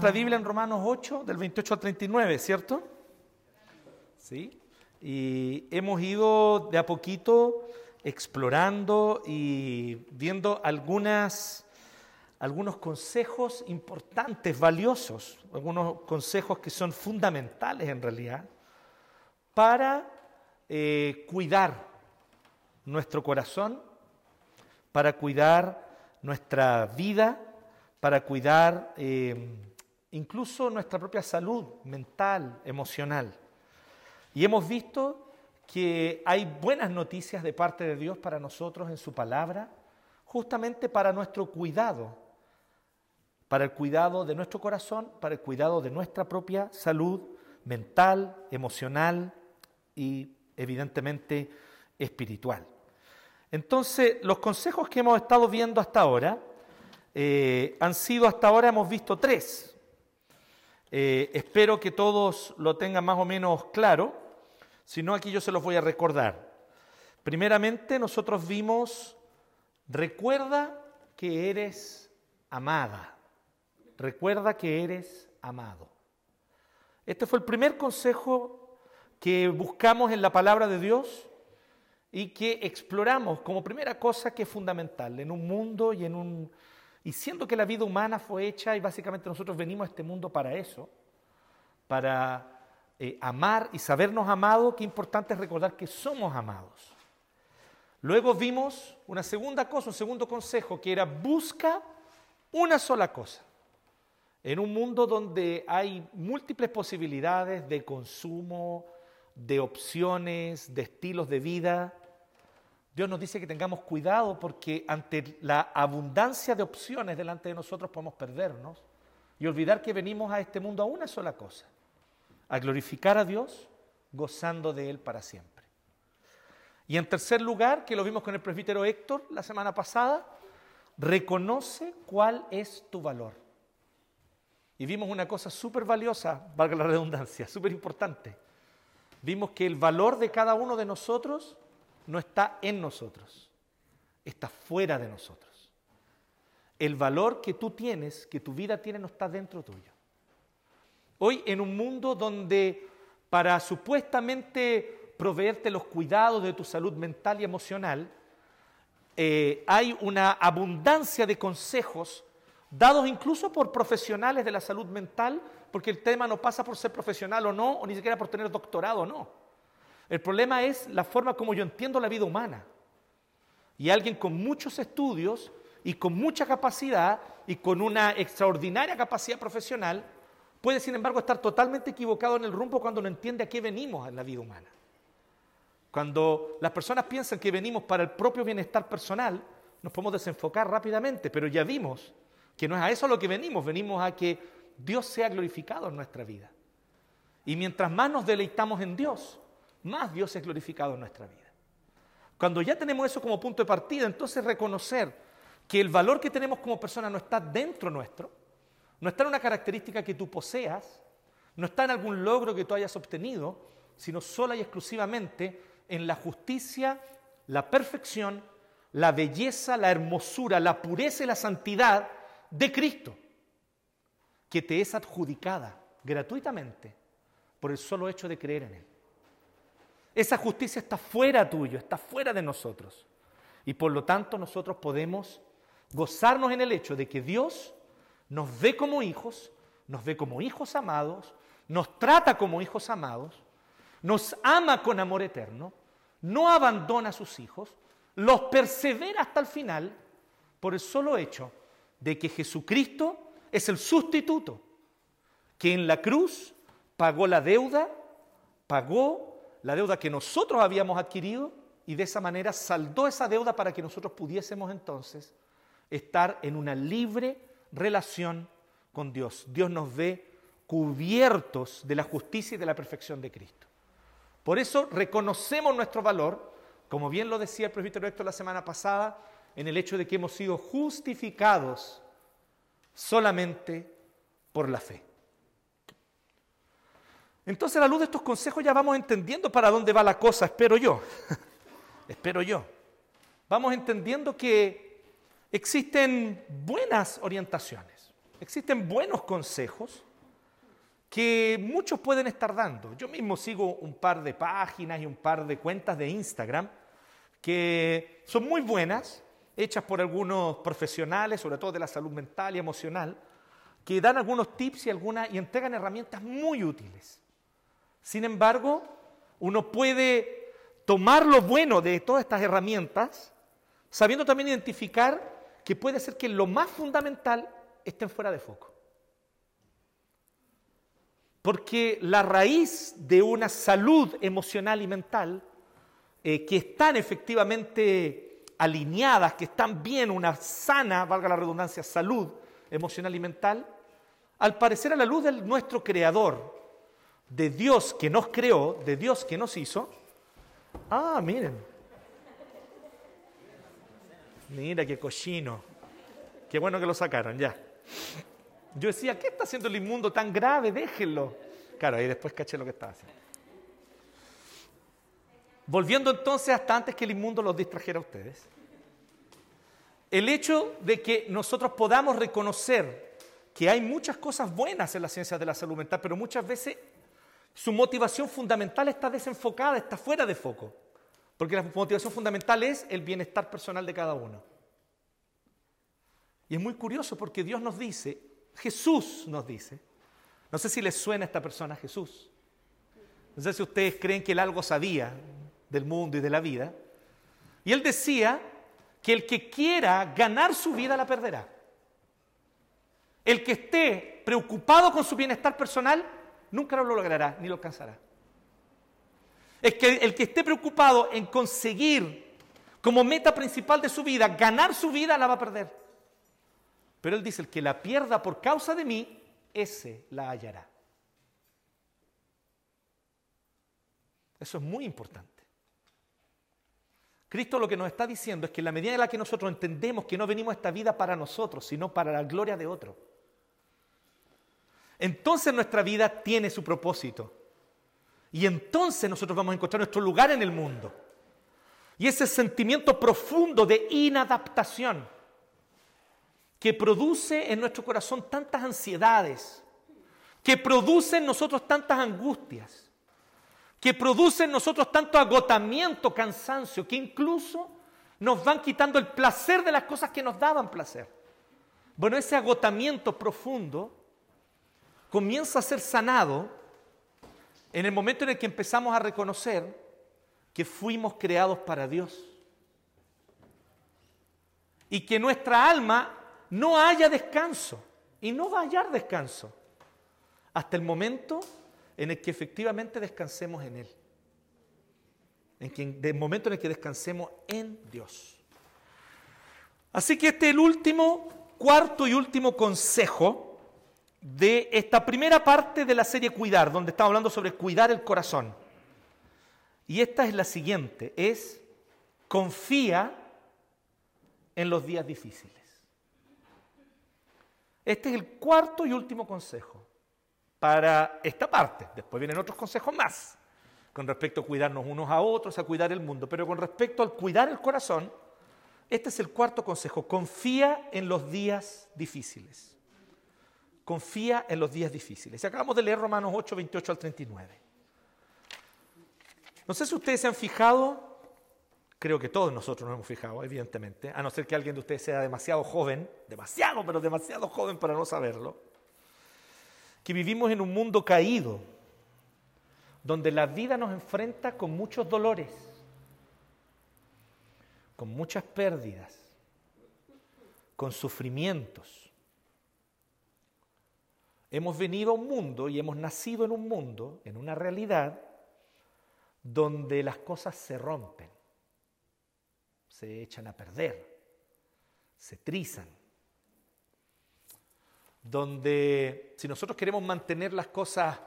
nuestra Biblia en Romanos 8, del 28 al 39, ¿cierto? Sí. Y hemos ido de a poquito explorando y viendo algunas, algunos consejos importantes, valiosos, algunos consejos que son fundamentales en realidad para eh, cuidar nuestro corazón, para cuidar nuestra vida, para cuidar eh, incluso nuestra propia salud mental, emocional. Y hemos visto que hay buenas noticias de parte de Dios para nosotros en su palabra, justamente para nuestro cuidado, para el cuidado de nuestro corazón, para el cuidado de nuestra propia salud mental, emocional y evidentemente espiritual. Entonces, los consejos que hemos estado viendo hasta ahora eh, han sido, hasta ahora hemos visto tres. Eh, espero que todos lo tengan más o menos claro, si no aquí yo se los voy a recordar. Primeramente, nosotros vimos, recuerda que eres amada, recuerda que eres amado. Este fue el primer consejo que buscamos en la palabra de Dios y que exploramos como primera cosa que es fundamental en un mundo y en un y siendo que la vida humana fue hecha y básicamente nosotros venimos a este mundo para eso, para eh, amar y sabernos amados, qué importante es recordar que somos amados. Luego vimos una segunda cosa, un segundo consejo, que era busca una sola cosa. En un mundo donde hay múltiples posibilidades de consumo, de opciones, de estilos de vida, Dios nos dice que tengamos cuidado porque ante la abundancia de opciones delante de nosotros podemos perdernos y olvidar que venimos a este mundo a una sola cosa, a glorificar a Dios gozando de Él para siempre. Y en tercer lugar, que lo vimos con el presbítero Héctor la semana pasada, reconoce cuál es tu valor. Y vimos una cosa súper valiosa, valga la redundancia, súper importante. Vimos que el valor de cada uno de nosotros no está en nosotros, está fuera de nosotros. El valor que tú tienes, que tu vida tiene, no está dentro tuyo. Hoy en un mundo donde para supuestamente proveerte los cuidados de tu salud mental y emocional, eh, hay una abundancia de consejos dados incluso por profesionales de la salud mental, porque el tema no pasa por ser profesional o no, o ni siquiera por tener doctorado o no. El problema es la forma como yo entiendo la vida humana. Y alguien con muchos estudios y con mucha capacidad y con una extraordinaria capacidad profesional puede, sin embargo, estar totalmente equivocado en el rumbo cuando no entiende a qué venimos en la vida humana. Cuando las personas piensan que venimos para el propio bienestar personal, nos podemos desenfocar rápidamente, pero ya vimos que no es a eso a lo que venimos, venimos a que Dios sea glorificado en nuestra vida. Y mientras más nos deleitamos en Dios, más Dios es glorificado en nuestra vida. Cuando ya tenemos eso como punto de partida, entonces reconocer que el valor que tenemos como persona no está dentro nuestro, no está en una característica que tú poseas, no está en algún logro que tú hayas obtenido, sino sola y exclusivamente en la justicia, la perfección, la belleza, la hermosura, la pureza y la santidad de Cristo, que te es adjudicada gratuitamente por el solo hecho de creer en Él. Esa justicia está fuera tuyo, está fuera de nosotros. Y por lo tanto nosotros podemos gozarnos en el hecho de que Dios nos ve como hijos, nos ve como hijos amados, nos trata como hijos amados, nos ama con amor eterno, no abandona a sus hijos, los persevera hasta el final por el solo hecho de que Jesucristo es el sustituto, que en la cruz pagó la deuda, pagó la deuda que nosotros habíamos adquirido y de esa manera saldó esa deuda para que nosotros pudiésemos entonces estar en una libre relación con Dios. Dios nos ve cubiertos de la justicia y de la perfección de Cristo. Por eso reconocemos nuestro valor, como bien lo decía el presbítero Héctor la semana pasada, en el hecho de que hemos sido justificados solamente por la fe. Entonces, a la luz de estos consejos ya vamos entendiendo para dónde va la cosa, espero yo. espero yo. Vamos entendiendo que existen buenas orientaciones. existen buenos consejos que muchos pueden estar dando. Yo mismo sigo un par de páginas y un par de cuentas de Instagram que son muy buenas, hechas por algunos profesionales, sobre todo de la salud mental y emocional, que dan algunos tips y, algunas, y entregan herramientas muy útiles. Sin embargo, uno puede tomar lo bueno de todas estas herramientas, sabiendo también identificar que puede ser que lo más fundamental estén fuera de foco. Porque la raíz de una salud emocional y mental, eh, que están efectivamente alineadas, que están bien, una sana, valga la redundancia, salud emocional y mental, al parecer a la luz de nuestro creador, de Dios que nos creó, de Dios que nos hizo, ah, miren, mira qué cochino, qué bueno que lo sacaron ya. Yo decía, ¿qué está haciendo el inmundo tan grave? Déjenlo. Claro, ahí después caché lo que estaba haciendo. Volviendo entonces hasta antes que el inmundo los distrajera a ustedes. El hecho de que nosotros podamos reconocer que hay muchas cosas buenas en las ciencias de la salud mental, pero muchas veces su motivación fundamental está desenfocada, está fuera de foco. Porque la motivación fundamental es el bienestar personal de cada uno. Y es muy curioso porque Dios nos dice, Jesús nos dice, no sé si les suena a esta persona Jesús, no sé si ustedes creen que él algo sabía del mundo y de la vida, y él decía que el que quiera ganar su vida la perderá. El que esté preocupado con su bienestar personal nunca lo logrará ni lo alcanzará. Es que el que esté preocupado en conseguir como meta principal de su vida ganar su vida la va a perder. Pero él dice, el que la pierda por causa de mí, ese la hallará. Eso es muy importante. Cristo lo que nos está diciendo es que en la medida en la que nosotros entendemos que no venimos a esta vida para nosotros, sino para la gloria de otro, entonces nuestra vida tiene su propósito. Y entonces nosotros vamos a encontrar nuestro lugar en el mundo. Y ese sentimiento profundo de inadaptación que produce en nuestro corazón tantas ansiedades, que produce en nosotros tantas angustias, que produce en nosotros tanto agotamiento, cansancio, que incluso nos van quitando el placer de las cosas que nos daban placer. Bueno, ese agotamiento profundo comienza a ser sanado en el momento en el que empezamos a reconocer que fuimos creados para Dios y que nuestra alma no haya descanso y no va a hallar descanso hasta el momento en el que efectivamente descansemos en Él. En que, el momento en el que descansemos en Dios. Así que este es el último, cuarto y último consejo de esta primera parte de la serie Cuidar, donde estamos hablando sobre cuidar el corazón. Y esta es la siguiente, es confía en los días difíciles. Este es el cuarto y último consejo para esta parte. Después vienen otros consejos más con respecto a cuidarnos unos a otros, a cuidar el mundo. Pero con respecto al cuidar el corazón, este es el cuarto consejo. Confía en los días difíciles. Confía en los días difíciles. Y acabamos de leer Romanos 8, 28 al 39. No sé si ustedes se han fijado Creo que todos nosotros nos hemos fijado, evidentemente, a no ser que alguien de ustedes sea demasiado joven, demasiado, pero demasiado joven para no saberlo, que vivimos en un mundo caído, donde la vida nos enfrenta con muchos dolores, con muchas pérdidas, con sufrimientos. Hemos venido a un mundo y hemos nacido en un mundo, en una realidad, donde las cosas se rompen se echan a perder, se trizan. Donde si nosotros queremos mantener las cosas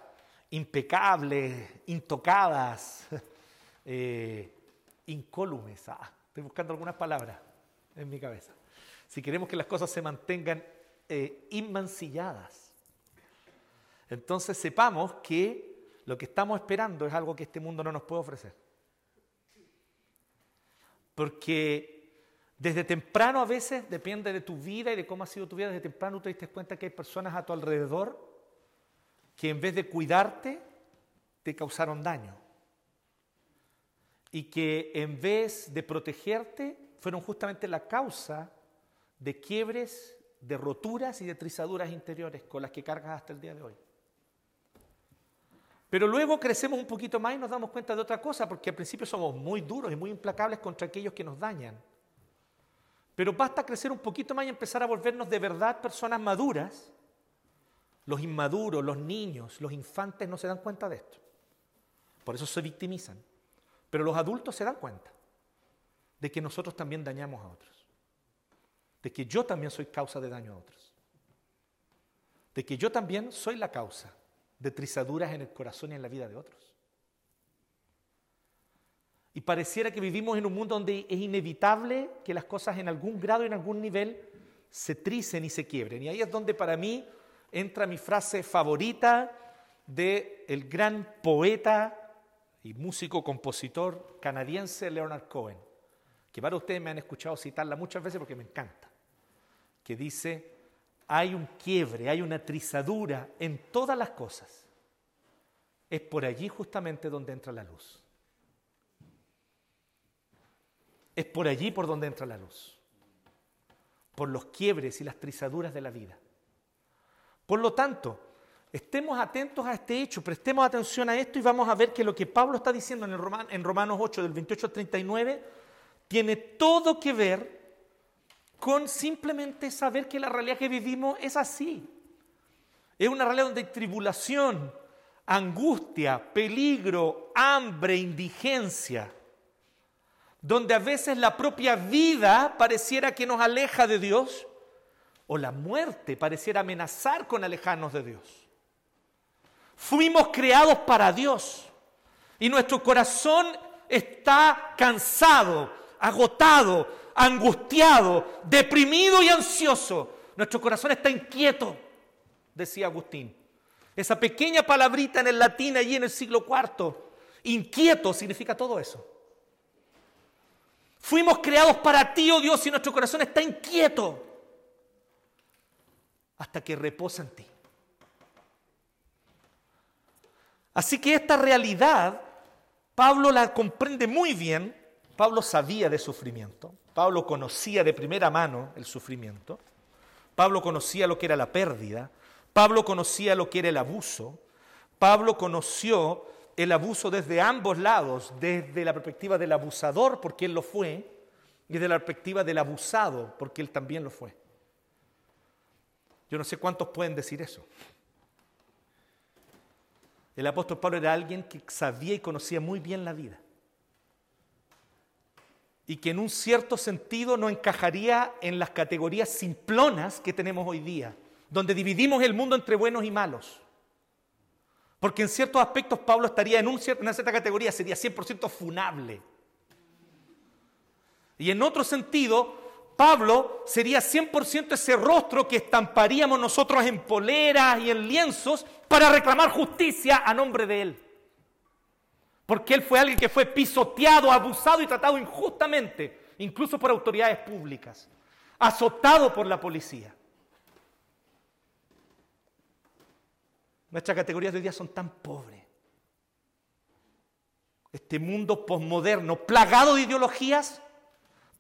impecables, intocadas, eh, incólumes, ah, estoy buscando algunas palabras en mi cabeza, si queremos que las cosas se mantengan eh, inmancilladas, entonces sepamos que lo que estamos esperando es algo que este mundo no nos puede ofrecer. Porque Desde temprano a veces, depende de tu vida y de cómo ha sido tu vida, desde temprano te diste cuenta que hay personas a tu alrededor que en vez de cuidarte, te causaron daño. Y que en vez de protegerte, fueron justamente la causa de quiebres, de roturas y de trizaduras interiores con las que cargas hasta el día de hoy. Pero luego crecemos un poquito más y nos damos cuenta de otra cosa, porque al principio somos muy duros y muy implacables contra aquellos que nos dañan. Pero basta crecer un poquito más y empezar a volvernos de verdad personas maduras. Los inmaduros, los niños, los infantes no se dan cuenta de esto. Por eso se victimizan. Pero los adultos se dan cuenta de que nosotros también dañamos a otros. De que yo también soy causa de daño a otros. De que yo también soy la causa de trizaduras en el corazón y en la vida de otros. Y pareciera que vivimos en un mundo donde es inevitable que las cosas en algún grado en algún nivel se tricen y se quiebren. Y ahí es donde para mí entra mi frase favorita del el gran poeta y músico compositor canadiense Leonard Cohen, que para ustedes me han escuchado citarla muchas veces porque me encanta, que dice, hay un quiebre, hay una trizadura en todas las cosas. Es por allí justamente donde entra la luz. Es por allí por donde entra la luz. Por los quiebres y las trizaduras de la vida. Por lo tanto, estemos atentos a este hecho, prestemos atención a esto y vamos a ver que lo que Pablo está diciendo en, Romanos 8 del 28 al 39 tiene todo que ver con simplemente saber que la realidad que vivimos es así. Es una realidad donde hay tribulación, angustia, peligro, hambre, indigencia donde a veces la propia vida pareciera que nos aleja de Dios, o la muerte pareciera amenazar con alejarnos de Dios. Fuimos creados para Dios y nuestro corazón está cansado, agotado, angustiado, deprimido y ansioso. Nuestro corazón está inquieto, decía Agustín. Esa pequeña palabrita en el latín allí en el siglo IV, inquieto significa todo eso. Fuimos creados para ti, oh Dios, y nuestro corazón está inquieto hasta que reposa en ti. Así que esta realidad, Pablo la comprende muy bien. Pablo sabía de sufrimiento. Pablo conocía de primera mano el sufrimiento. Pablo conocía lo que era la pérdida. Pablo conocía lo que era el abuso. Pablo conoció el abuso desde ambos lados, desde la perspectiva del abusador, porque él lo fue, y desde la perspectiva del abusado, porque él también lo fue. Yo no sé cuántos pueden decir eso. El apóstol Pablo era alguien que sabía y conocía muy bien la vida. Y que en un cierto sentido no encajaría en las categorías simplonas que tenemos hoy día, donde dividimos el mundo entre buenos y malos. Porque en ciertos aspectos Pablo estaría en, una cierta categoría, sería 100% funable. Y en otro sentido, Pablo sería 100% ese rostro que estamparíamos nosotros en poleras y en lienzos para reclamar justicia a nombre de él. Porque él fue alguien que fue pisoteado, abusado y tratado injustamente, incluso por autoridades públicas, azotado por la policía. Nuestras categorías de hoy día son tan pobres. Este mundo posmoderno, plagado de ideologías,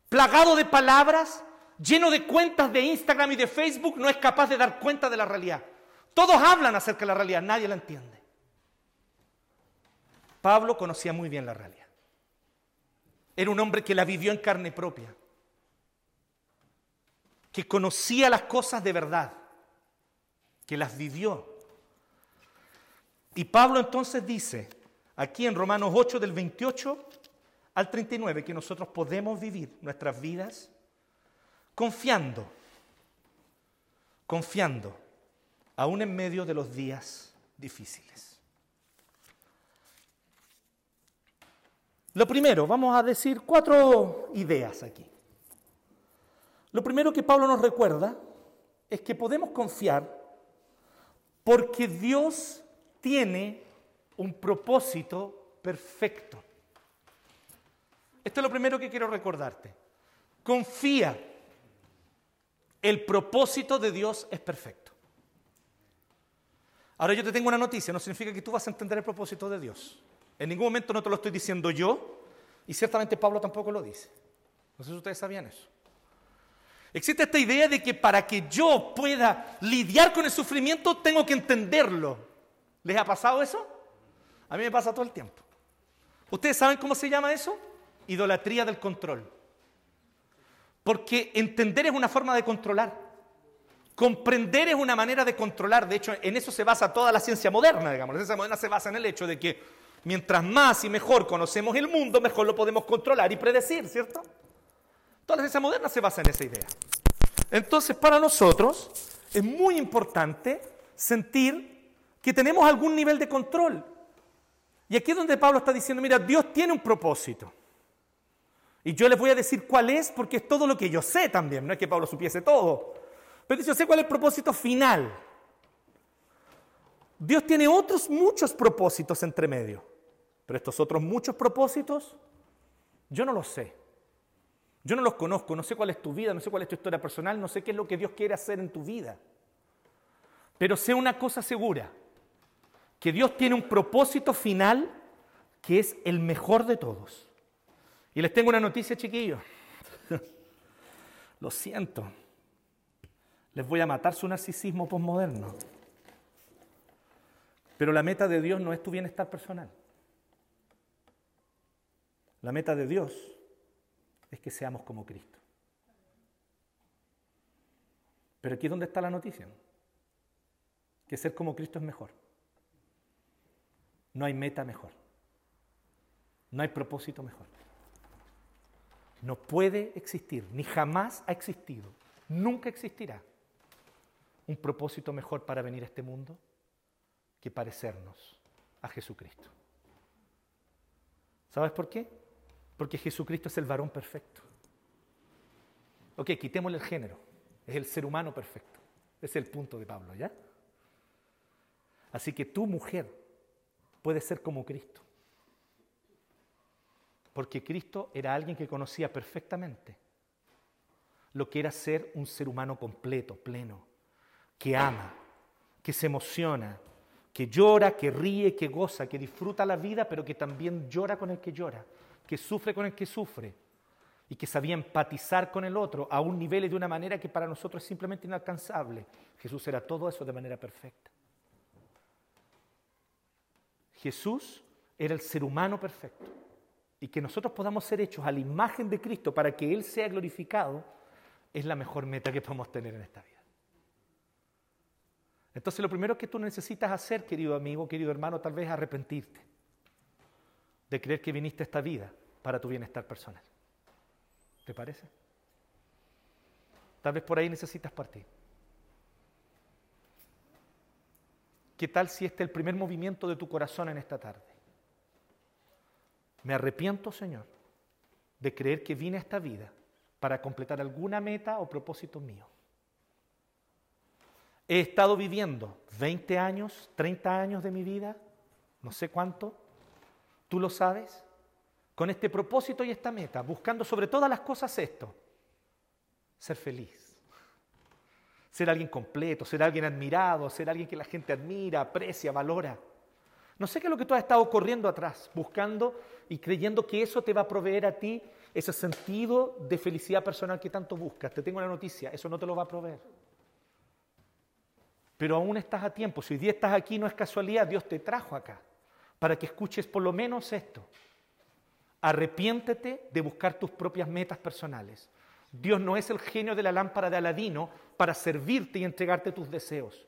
plagado de palabras, lleno de cuentas de Instagram y de Facebook, no es capaz de dar cuenta de la realidad. Todos hablan acerca de la realidad, nadie la entiende. Pablo conocía muy bien la realidad. Era un hombre que la vivió en carne propia, que conocía las cosas de verdad, que las vivió y Pablo entonces dice, aquí en Romanos 8 del 28 al 39, que nosotros podemos vivir nuestras vidas confiando, confiando, aún en medio de los días difíciles. Lo primero, vamos a decir cuatro ideas aquí. Lo primero que Pablo nos recuerda es que podemos confiar porque Dios tiene un propósito perfecto. Esto es lo primero que quiero recordarte. confía. El propósito de Dios es perfecto. Ahora yo te tengo una noticia, no significa que tú vas a entender el propósito de Dios. En ningún momento no te lo estoy diciendo yo, y ciertamente Pablo tampoco lo dice. No sé si ustedes sabían eso. Existe esta idea de que para que yo pueda lidiar con el sufrimiento tengo que entenderlo. ¿Les ha pasado eso? A mí me pasa todo el tiempo. ¿Ustedes saben cómo se llama eso? Idolatría del control. Porque entender es una forma de controlar. Comprender es una manera de controlar. De hecho, en eso se basa toda la ciencia moderna, digamos. La ciencia moderna se basa en el hecho de que mientras más y mejor conocemos el mundo, mejor lo podemos controlar y predecir, ¿cierto? Toda la ciencia moderna se basa en esa idea. Entonces, para nosotros es muy importante sentir que tenemos algún nivel de control. Y aquí es donde Pablo está diciendo, mira, Dios tiene un propósito. Y yo les voy a decir cuál es, porque es todo lo que yo sé también. No es que Pablo supiese todo. Pero yo sé cuál es el propósito final. Dios tiene otros muchos propósitos entre medio. Pero estos otros muchos propósitos, yo no los sé. Yo no los conozco, no sé cuál es tu vida, no sé cuál es tu historia personal, no sé qué es lo que Dios quiere hacer en tu vida. Pero sé una cosa segura, que Dios tiene un propósito final que es el mejor de todos. Y les tengo una noticia, chiquillos. Lo siento. Les voy a matar su narcisismo postmoderno. Pero la meta de Dios no es tu bienestar personal. La meta de Dios es que seamos como Cristo. Pero aquí es donde está la noticia. Que ser como Cristo es mejor. No hay meta mejor. No hay propósito mejor. No puede existir, ni jamás ha existido, nunca existirá un propósito mejor para venir a este mundo que parecernos a Jesucristo. ¿Sabes por qué? Porque Jesucristo es el varón perfecto. Ok, quitémosle el género. Es el ser humano perfecto. Es el punto de Pablo, ¿ya? Así que tu mujer puede ser como Cristo. Porque Cristo era alguien que conocía perfectamente lo que era ser un ser humano completo, pleno, que ama, que se emociona, que llora, que ríe, que goza, que disfruta la vida, pero que también llora con el que llora, que sufre con el que sufre y que sabía empatizar con el otro a un nivel y de una manera que para nosotros es simplemente inalcanzable. Jesús era todo eso de manera perfecta. Jesús era el ser humano perfecto. Y que nosotros podamos ser hechos a la imagen de Cristo para que Él sea glorificado es la mejor meta que podemos tener en esta vida. Entonces lo primero que tú necesitas hacer, querido amigo, querido hermano, tal vez es arrepentirte de creer que viniste a esta vida para tu bienestar personal. ¿Te parece? Tal vez por ahí necesitas partir. ¿Qué tal si este es el primer movimiento de tu corazón en esta tarde? Me arrepiento, Señor, de creer que vine a esta vida para completar alguna meta o propósito mío. He estado viviendo 20 años, 30 años de mi vida, no sé cuánto, Tú lo sabes, con este propósito y esta meta, buscando sobre todas las cosas esto, ser feliz, ser alguien completo, ser alguien admirado, ser alguien que la gente admira, aprecia, valora. No sé qué es lo que tú has estado corriendo atrás, buscando y creyendo que eso te va a proveer a ti ese sentido de felicidad personal que tanto buscas. Te tengo una noticia, eso no te lo va a proveer. Pero aún estás a tiempo, si hoy día estás aquí no es casualidad, Dios te trajo acá para que escuches por lo menos esto. Arrepiéntete de buscar tus propias metas personales. Dios no es el genio de la lámpara de Aladino para servirte y entregarte tus deseos.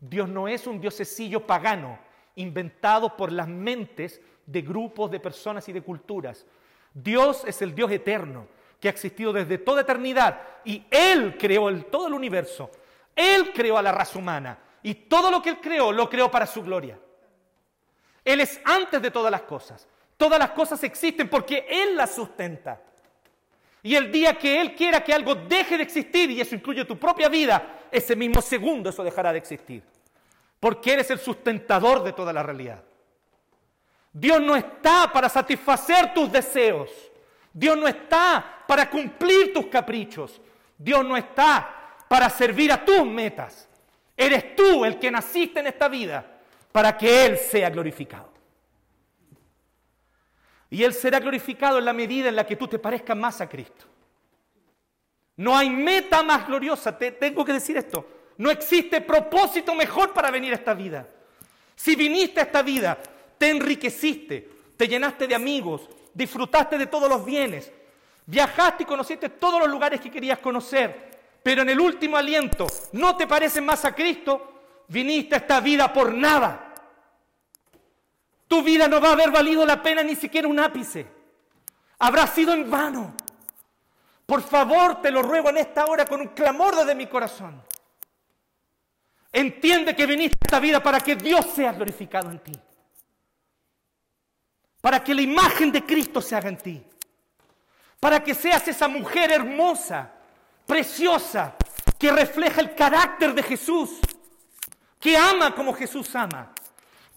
Dios no es un diosecillo pagano inventado por las mentes de grupos de personas y de culturas. Dios es el Dios eterno que ha existido desde toda eternidad y Él creó todo el universo. Él creó a la raza humana y todo lo que Él creó lo creó para su gloria. Él es antes de todas las cosas. Todas las cosas existen porque Él las sustenta. Y el día que Él quiera que algo deje de existir, y eso incluye tu propia vida, ese mismo segundo eso dejará de existir. Porque Él es el sustentador de toda la realidad. Dios no está para satisfacer tus deseos. Dios no está para cumplir tus caprichos. Dios no está para servir a tus metas. Eres tú el que naciste en esta vida para que Él sea glorificado. Y Él será glorificado en la medida en la que tú te parezcas más a Cristo. No hay meta más gloriosa, te tengo que decir esto. No existe propósito mejor para venir a esta vida. Si viniste a esta vida, te enriqueciste, te llenaste de amigos, disfrutaste de todos los bienes, viajaste y conociste todos los lugares que querías conocer, pero en el último aliento no te pareces más a Cristo, viniste a esta vida por nada. Tu vida no va a haber valido la pena ni siquiera un ápice. Habrá sido en vano. Por favor, te lo ruego en esta hora con un clamor desde mi corazón. Entiende que viniste a esta vida para que Dios sea glorificado en ti. Para que la imagen de Cristo se haga en ti. Para que seas esa mujer hermosa, preciosa, que refleja el carácter de Jesús. Que ama como Jesús ama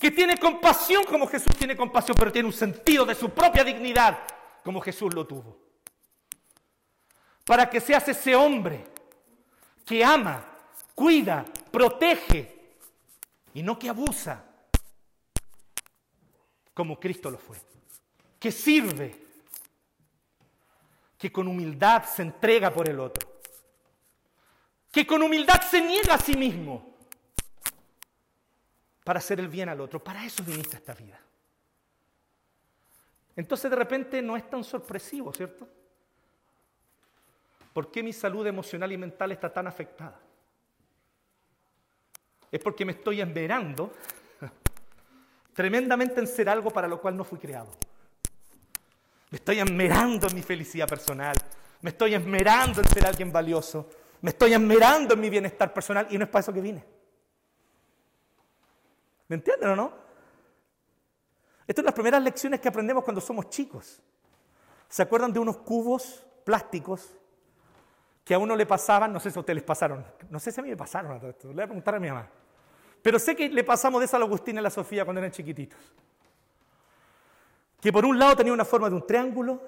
que tiene compasión como Jesús tiene compasión, pero tiene un sentido de su propia dignidad como Jesús lo tuvo. Para que seas ese hombre que ama, cuida, protege y no que abusa como Cristo lo fue. Que sirve, que con humildad se entrega por el otro, que con humildad se niega a sí mismo para hacer el bien al otro. Para eso viniste a esta vida. Entonces de repente no es tan sorpresivo, ¿cierto? ¿Por qué mi salud emocional y mental está tan afectada? Es porque me estoy esmerando tremendamente en ser algo para lo cual no fui creado. Me estoy esmerando en mi felicidad personal. Me estoy esmerando en ser alguien valioso. Me estoy esmerando en mi bienestar personal y no es para eso que vine. ¿Me entienden o no? Estas son las primeras lecciones que aprendemos cuando somos chicos. ¿Se acuerdan de unos cubos plásticos que a uno le pasaban? No sé si a ustedes les pasaron. No sé si a mí me pasaron. Le voy a preguntar a mi mamá. Pero sé que le pasamos de eso a la Agustina y a la Sofía cuando eran chiquititos. Que por un lado tenía una forma de un triángulo,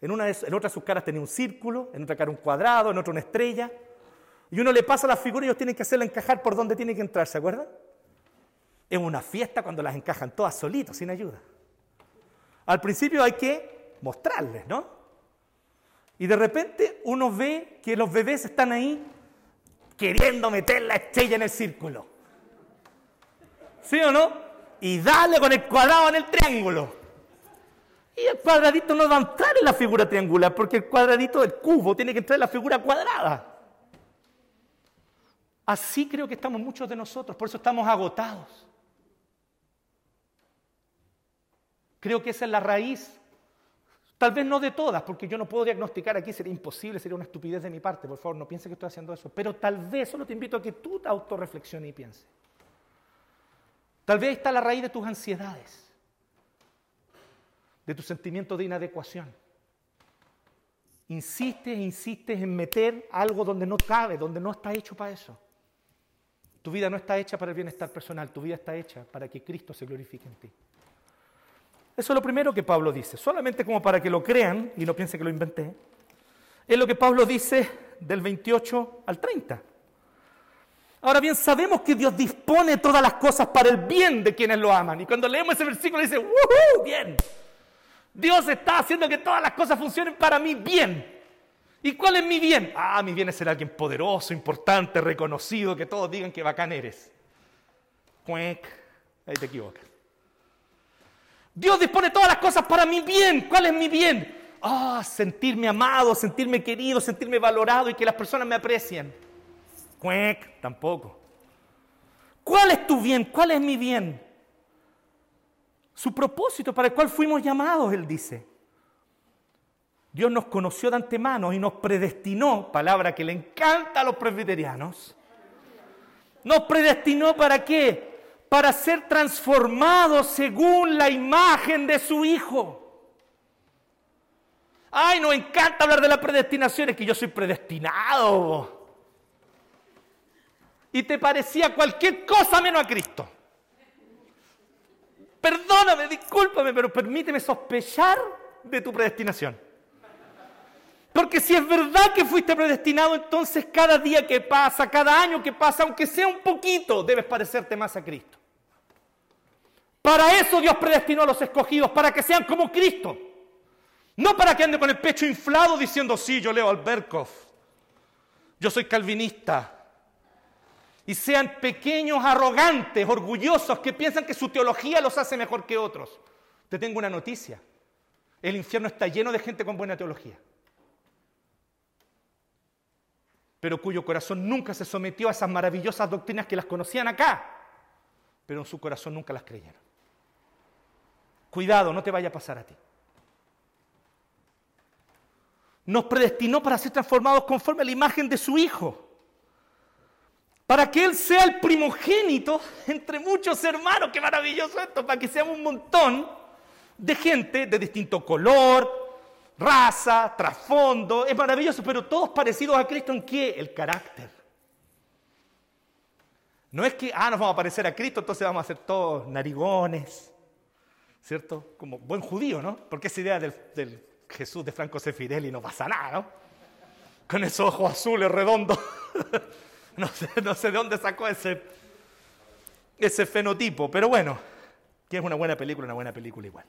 en, una en otra de sus caras tenía un círculo, en otra cara un cuadrado, en otra una estrella. Y uno le pasa la figura y ellos tienen que hacerla encajar por donde tiene que entrar, ¿se acuerdan? Es una fiesta cuando las encajan todas solitos, sin ayuda. Al principio hay que mostrarles, ¿no? Y de repente uno ve que los bebés están ahí queriendo meter la estrella en el círculo. ¿Sí o no? Y dale con el cuadrado en el triángulo. Y el cuadradito no va a entrar en la figura triangular porque el cuadradito del cubo tiene que entrar en la figura cuadrada. Así creo que estamos muchos de nosotros, por eso estamos agotados. Creo que esa es la raíz, tal vez no de todas, porque yo no puedo diagnosticar aquí, sería imposible, sería una estupidez de mi parte, por favor, no piense que estoy haciendo eso, pero tal vez solo te invito a que tú te autorreflexiones y pienses. Tal vez ahí está la raíz de tus ansiedades, de tu sentimiento de inadecuación. Insistes, insistes en meter algo donde no cabe, donde no está hecho para eso. Tu vida no está hecha para el bienestar personal, tu vida está hecha para que Cristo se glorifique en ti. Eso es lo primero que Pablo dice, solamente como para que lo crean y no piense que lo inventé. Es lo que Pablo dice del 28 al 30. Ahora bien, sabemos que Dios dispone todas las cosas para el bien de quienes lo aman. Y cuando leemos ese versículo dice, ¡Woohoo! Bien. Dios está haciendo que todas las cosas funcionen para mi bien. ¿Y cuál es mi bien? Ah, mi bien es ser alguien poderoso, importante, reconocido, que todos digan que bacán eres. Cuec, ahí te equivocas. Dios dispone todas las cosas para mi bien. ¿Cuál es mi bien? Ah, sentirme amado, sentirme querido, sentirme valorado y que las personas me aprecien. Cuec, tampoco. ¿Cuál es tu bien? ¿Cuál es mi bien? Su propósito para el cual fuimos llamados, él dice. Dios nos conoció de antemano y nos predestinó, palabra que le encanta a los presbiterianos. Nos predestinó para qué? Para ser transformados según la imagen de su Hijo. Ay, nos encanta hablar de la predestinación, es que yo soy predestinado. Y te parecía cualquier cosa menos a Cristo. Perdóname, discúlpame, pero permíteme sospechar de tu predestinación. Porque si es verdad que fuiste predestinado, entonces cada día que pasa, cada año que pasa, aunque sea un poquito, debes parecerte más a Cristo. Para eso Dios predestinó a los escogidos, para que sean como Cristo. No para que anden con el pecho inflado diciendo, sí, yo leo Alberkov, yo soy calvinista. Y sean pequeños, arrogantes, orgullosos, que piensan que su teología los hace mejor que otros. Te tengo una noticia. El infierno está lleno de gente con buena teología. pero cuyo corazón nunca se sometió a esas maravillosas doctrinas que las conocían acá, pero en su corazón nunca las creyeron. Cuidado, no te vaya a pasar a ti. Nos predestinó para ser transformados conforme a la imagen de su Hijo, para que Él sea el primogénito entre muchos hermanos. Qué maravilloso esto, para que seamos un montón de gente de distinto color, raza, trasfondo, es maravilloso, pero todos parecidos a Cristo en qué? El carácter. No es que, ah, nos vamos a parecer a Cristo, entonces vamos a ser todos narigones, ¿cierto? Como buen judío, ¿no? Porque esa idea del, Jesús de Franco Sefirelli no pasa nada, ¿no? Con esos ojos azules, redondos. no, sé, no sé de dónde sacó ese, ese fenotipo, pero bueno, que es una buena película, una buena película igual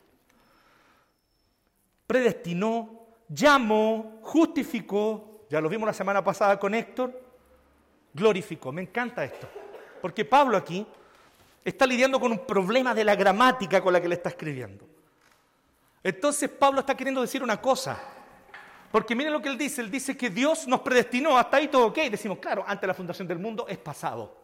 predestinó, llamó, justificó, ya lo vimos la semana pasada con Héctor, glorificó. Me encanta esto, porque Pablo aquí está lidiando con un problema de la gramática con la que le está escribiendo. Entonces Pablo está queriendo decir una cosa, porque miren lo que él dice, él dice que Dios nos predestinó, hasta ahí todo ok, decimos, claro, antes de la fundación del mundo es pasado.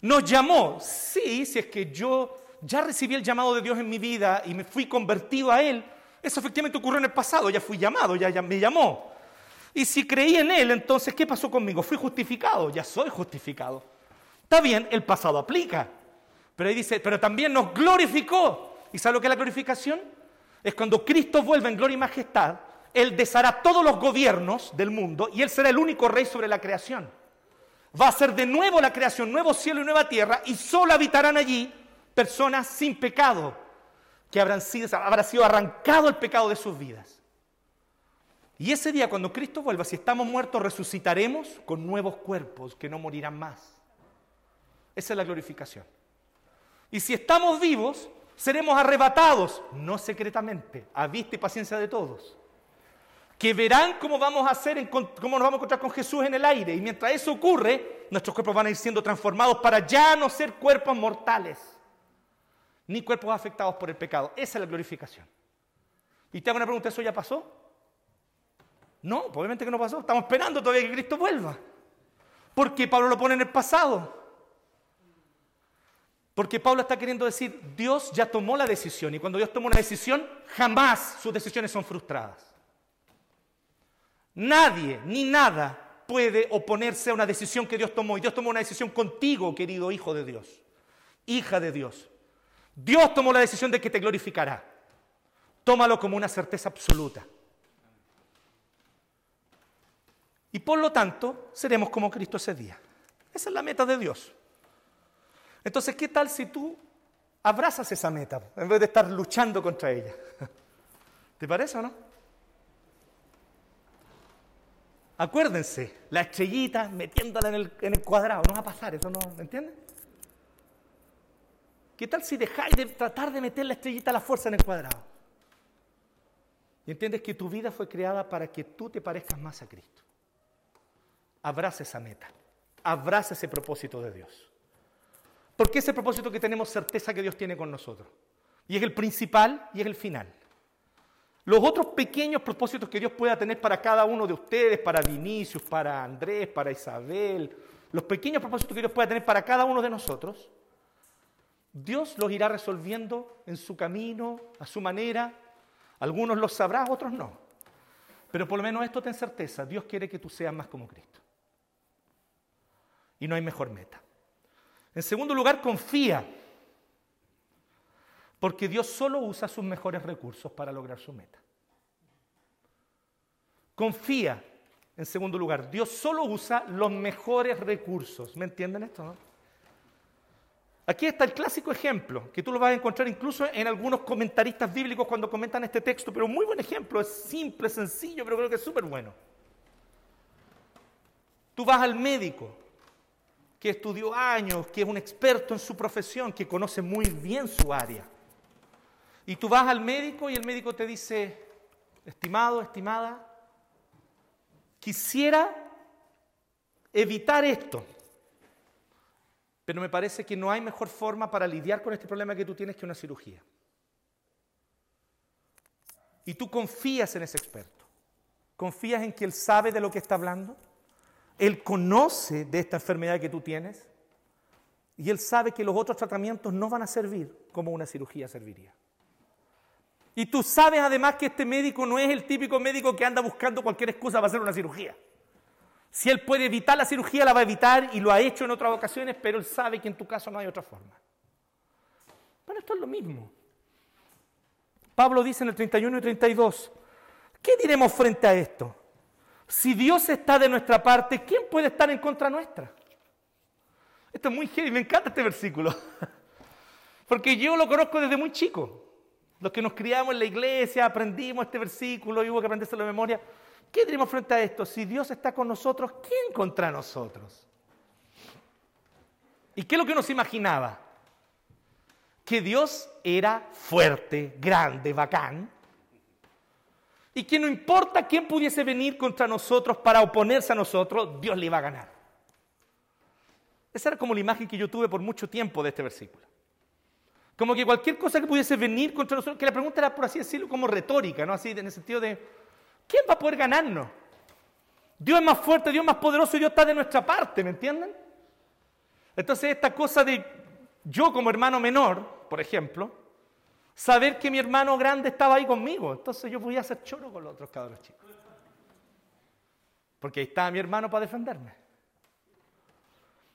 Nos llamó, sí, si es que yo ya recibí el llamado de Dios en mi vida y me fui convertido a Él, eso efectivamente ocurrió en el pasado, ya fui llamado, ya, ya me llamó. Y si creí en Él, entonces, ¿qué pasó conmigo? Fui justificado, ya soy justificado. Está bien, el pasado aplica. Pero ahí dice, pero también nos glorificó. ¿Y sabe lo que es la glorificación? Es cuando Cristo vuelva en gloria y majestad, Él deshará todos los gobiernos del mundo y Él será el único rey sobre la creación. Va a ser de nuevo la creación, nuevo cielo y nueva tierra, y solo habitarán allí personas sin pecado que habrán sido, habrá sido arrancado el pecado de sus vidas. Y ese día, cuando Cristo vuelva, si estamos muertos, resucitaremos con nuevos cuerpos que no morirán más. Esa es la glorificación. Y si estamos vivos, seremos arrebatados, no secretamente, a vista y paciencia de todos. Que verán cómo vamos a hacer, cómo nos vamos a encontrar con Jesús en el aire. Y mientras eso ocurre, nuestros cuerpos van a ir siendo transformados para ya no ser cuerpos mortales ni cuerpos afectados por el pecado. Esa es la glorificación. Y te hago una pregunta, ¿eso ya pasó? No, obviamente que no pasó. Estamos esperando todavía que Cristo vuelva. ¿Por qué Pablo lo pone en el pasado? Porque Pablo está queriendo decir, Dios ya tomó la decisión y cuando Dios toma una decisión, jamás sus decisiones son frustradas. Nadie ni nada puede oponerse a una decisión que Dios tomó y Dios tomó una decisión contigo, querido hijo de Dios, hija de Dios. Dios tomó la decisión de que te glorificará. Tómalo como una certeza absoluta. Y por lo tanto, seremos como Cristo ese día. Esa es la meta de Dios. Entonces, ¿qué tal si tú abrazas esa meta en vez de estar luchando contra ella? ¿Te parece o no? Acuérdense, la estrellita metiéndola en el, cuadrado, no va a pasar, eso no, ¿me entiendes? ¿Qué tal si dejáis de tratar de meter la estrellita a la fuerza en el cuadrado? Y entiendes que tu vida fue creada para que tú te parezcas más a Cristo. Abraza esa meta. Abraza ese propósito de Dios. Porque ese propósito que tenemos certeza que Dios tiene con nosotros. Y es el principal y es el final. Los otros pequeños propósitos que Dios pueda tener para cada uno de ustedes, para Vinicius, para Andrés, para Isabel, los pequeños propósitos que Dios pueda tener para cada uno de nosotros, Dios los irá resolviendo en su camino, a su manera. Algunos los sabrás, otros no. Pero por lo menos esto ten certeza, Dios quiere que tú seas más como Cristo. Y no hay mejor meta. En segundo lugar, confía. Porque Dios solo usa sus mejores recursos para lograr su meta. Confía. En segundo lugar, Dios solo usa los mejores recursos. ¿Me entienden esto? Aquí está el clásico ejemplo, que tú lo vas a encontrar incluso en algunos comentaristas bíblicos cuando comentan este texto, pero muy buen ejemplo, es simple, sencillo, pero creo que es súper bueno. Tú vas al médico, que estudió años, que es un experto en su profesión, que conoce muy bien su área. Y tú vas al médico y el médico te dice, estimado, estimada, quisiera evitar esto, pero me parece que no hay mejor forma para lidiar con este problema que tú tienes que una cirugía. Y tú confías en ese experto, confías en que él sabe de lo que está hablando, él conoce de esta enfermedad que tú tienes y él sabe que los otros tratamientos no van a servir como una cirugía serviría. Y tú sabes además que este médico no es el típico médico que anda buscando cualquier excusa para hacer una cirugía. Si él puede evitar la cirugía, la va a evitar y lo ha hecho en otras ocasiones, pero él sabe que en tu caso no hay otra forma. Bueno, esto es lo mismo. Pablo dice en el 31 y 32, ¿qué diremos frente a esto? Si Dios está de nuestra parte, ¿quién puede estar en contra nuestra? Esto es muy heavy, me encanta este versículo. Porque yo lo conozco desde muy chico. Los que nos criamos en la iglesia, aprendimos este versículo y hubo que aprendérselo de memoria. ¿Qué diremos frente a esto? Si Dios está con nosotros, ¿quién contra nosotros? ¿Y qué es lo que nos imaginaba? Que Dios era fuerte, grande, bacán. Y que no importa quién pudiese venir contra nosotros para oponerse a nosotros, Dios le iba a ganar. Esa era como la imagen que yo tuve por mucho tiempo de este versículo. Como que cualquier cosa que pudiese venir contra nosotros, que la pregunta era, por así decirlo, como retórica, ¿no? Así, en el sentido de, ¿quién va a poder ganarnos? Dios es más fuerte, Dios es más poderoso y Dios está de nuestra parte, ¿me entienden? Entonces esta cosa de yo como hermano menor, por ejemplo, saber que mi hermano grande estaba ahí conmigo, entonces yo podía hacer choro con los otros cabros chicos. Porque ahí estaba mi hermano para defenderme.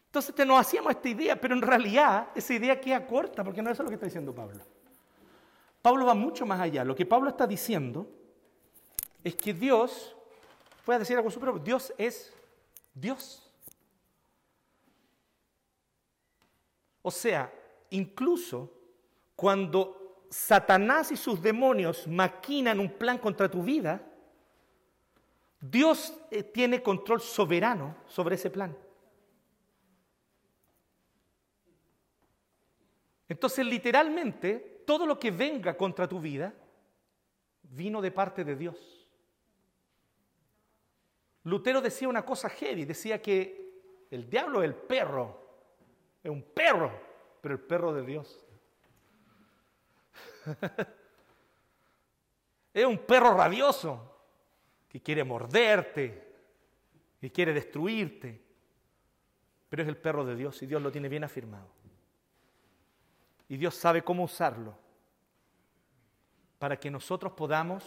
Entonces nos hacíamos esta idea, pero en realidad esa idea queda corta, porque no es eso lo que está diciendo Pablo. Pablo va mucho más allá. Lo que Pablo está diciendo es que Dios, voy a decir algo súper Dios es Dios. O sea, incluso cuando Satanás y sus demonios maquinan un plan contra tu vida, Dios eh, tiene control soberano sobre ese plan. Entonces, literalmente, todo lo que venga contra tu vida vino de parte de Dios. Lutero decía una cosa heavy, decía que el diablo es el perro, es un perro, pero el perro de Dios. es un perro rabioso que quiere morderte, que quiere destruirte, pero es el perro de Dios y Dios lo tiene bien afirmado. Y Dios sabe cómo usarlo para que nosotros podamos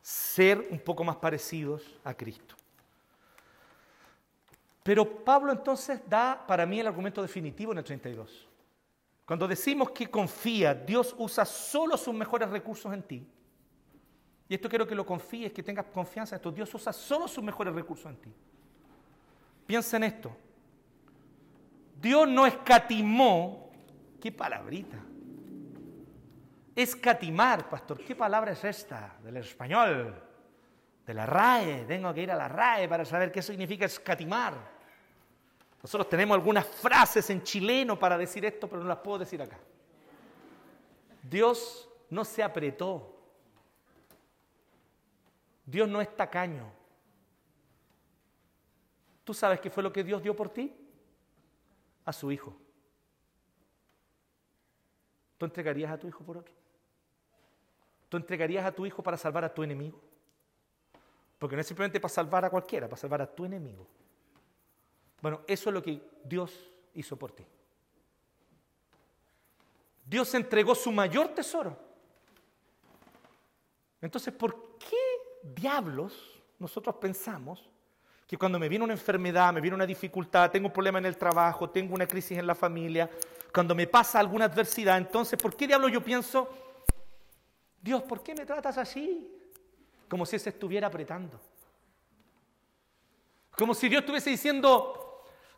ser un poco más parecidos a Cristo. Pero Pablo entonces da para mí el argumento definitivo en el 32. Cuando decimos que confía, Dios usa solo sus mejores recursos en ti. Y esto quiero que lo confíes, que tengas confianza en esto. Dios usa solo sus mejores recursos en ti. Piensa en esto. Dios no escatimó, qué palabrita, Escatimar, pastor, ¿qué palabra es esta del español? De la RAE, tengo que ir a la RAE para saber qué significa escatimar. Nosotros tenemos algunas frases en chileno para decir esto, pero no las puedo decir acá. Dios no se apretó. Dios no es tacaño. ¿Tú sabes qué fue lo que Dios dio por ti? A su hijo. ¿Tú entregarías a tu hijo por otro? ¿Tú entregarías a tu hijo para salvar a tu enemigo? Porque no es simplemente para salvar a cualquiera, para salvar a tu enemigo. Bueno, eso es lo que Dios hizo por ti. Dios entregó su mayor tesoro. Entonces, ¿por qué diablos nosotros pensamos que cuando me viene una enfermedad, me viene una dificultad, tengo un problema en el trabajo, tengo una crisis en la familia, cuando me pasa alguna adversidad, entonces, ¿por qué diablos yo pienso Dios, ¿por qué me tratas así? Como si se estuviera apretando. Como si Dios estuviese diciendo,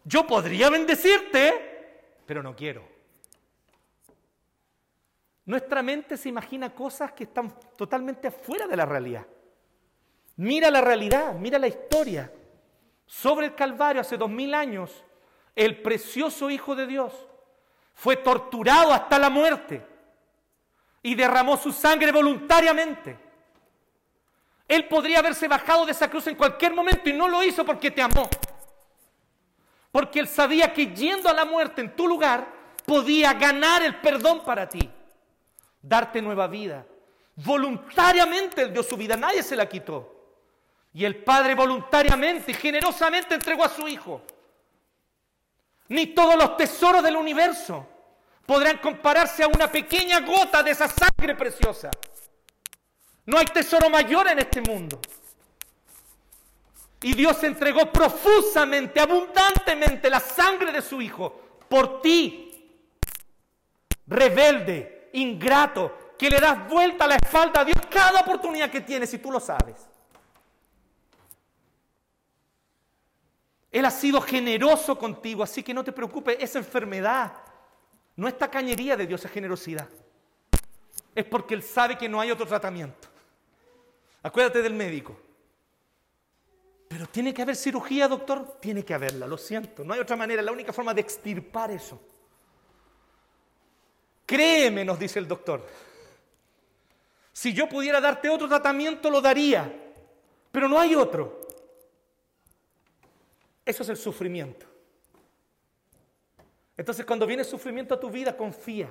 yo podría bendecirte, pero no quiero. Nuestra mente se imagina cosas que están totalmente fuera de la realidad. Mira la realidad, mira la historia. Sobre el Calvario hace dos mil años, el precioso Hijo de Dios fue torturado hasta la muerte y derramó su sangre voluntariamente. Él podría haberse bajado de esa cruz en cualquier momento y no lo hizo porque te amó. Porque él sabía que yendo a la muerte en tu lugar podía ganar el perdón para ti, darte nueva vida. Voluntariamente él dio su vida, nadie se la quitó. Y el Padre voluntariamente y generosamente entregó a su Hijo. Ni todos los tesoros del universo podrán compararse a una pequeña gota de esa sangre preciosa. No hay tesoro mayor en este mundo. Y Dios entregó profusamente, abundantemente la sangre de su Hijo por ti, rebelde, ingrato, que le das vuelta a la espalda a Dios cada oportunidad que tienes y tú lo sabes. Él ha sido generoso contigo, así que no te preocupes, esa enfermedad no es tacañería de Dios, es generosidad. Es porque Él sabe que no hay otro tratamiento. Acuérdate del médico. Pero tiene que haber cirugía, doctor. Tiene que haberla, lo siento. No hay otra manera, la única forma de extirpar eso. Créeme, nos dice el doctor. Si yo pudiera darte otro tratamiento, lo daría. Pero no hay otro. Eso es el sufrimiento. Entonces cuando viene sufrimiento a tu vida, confía.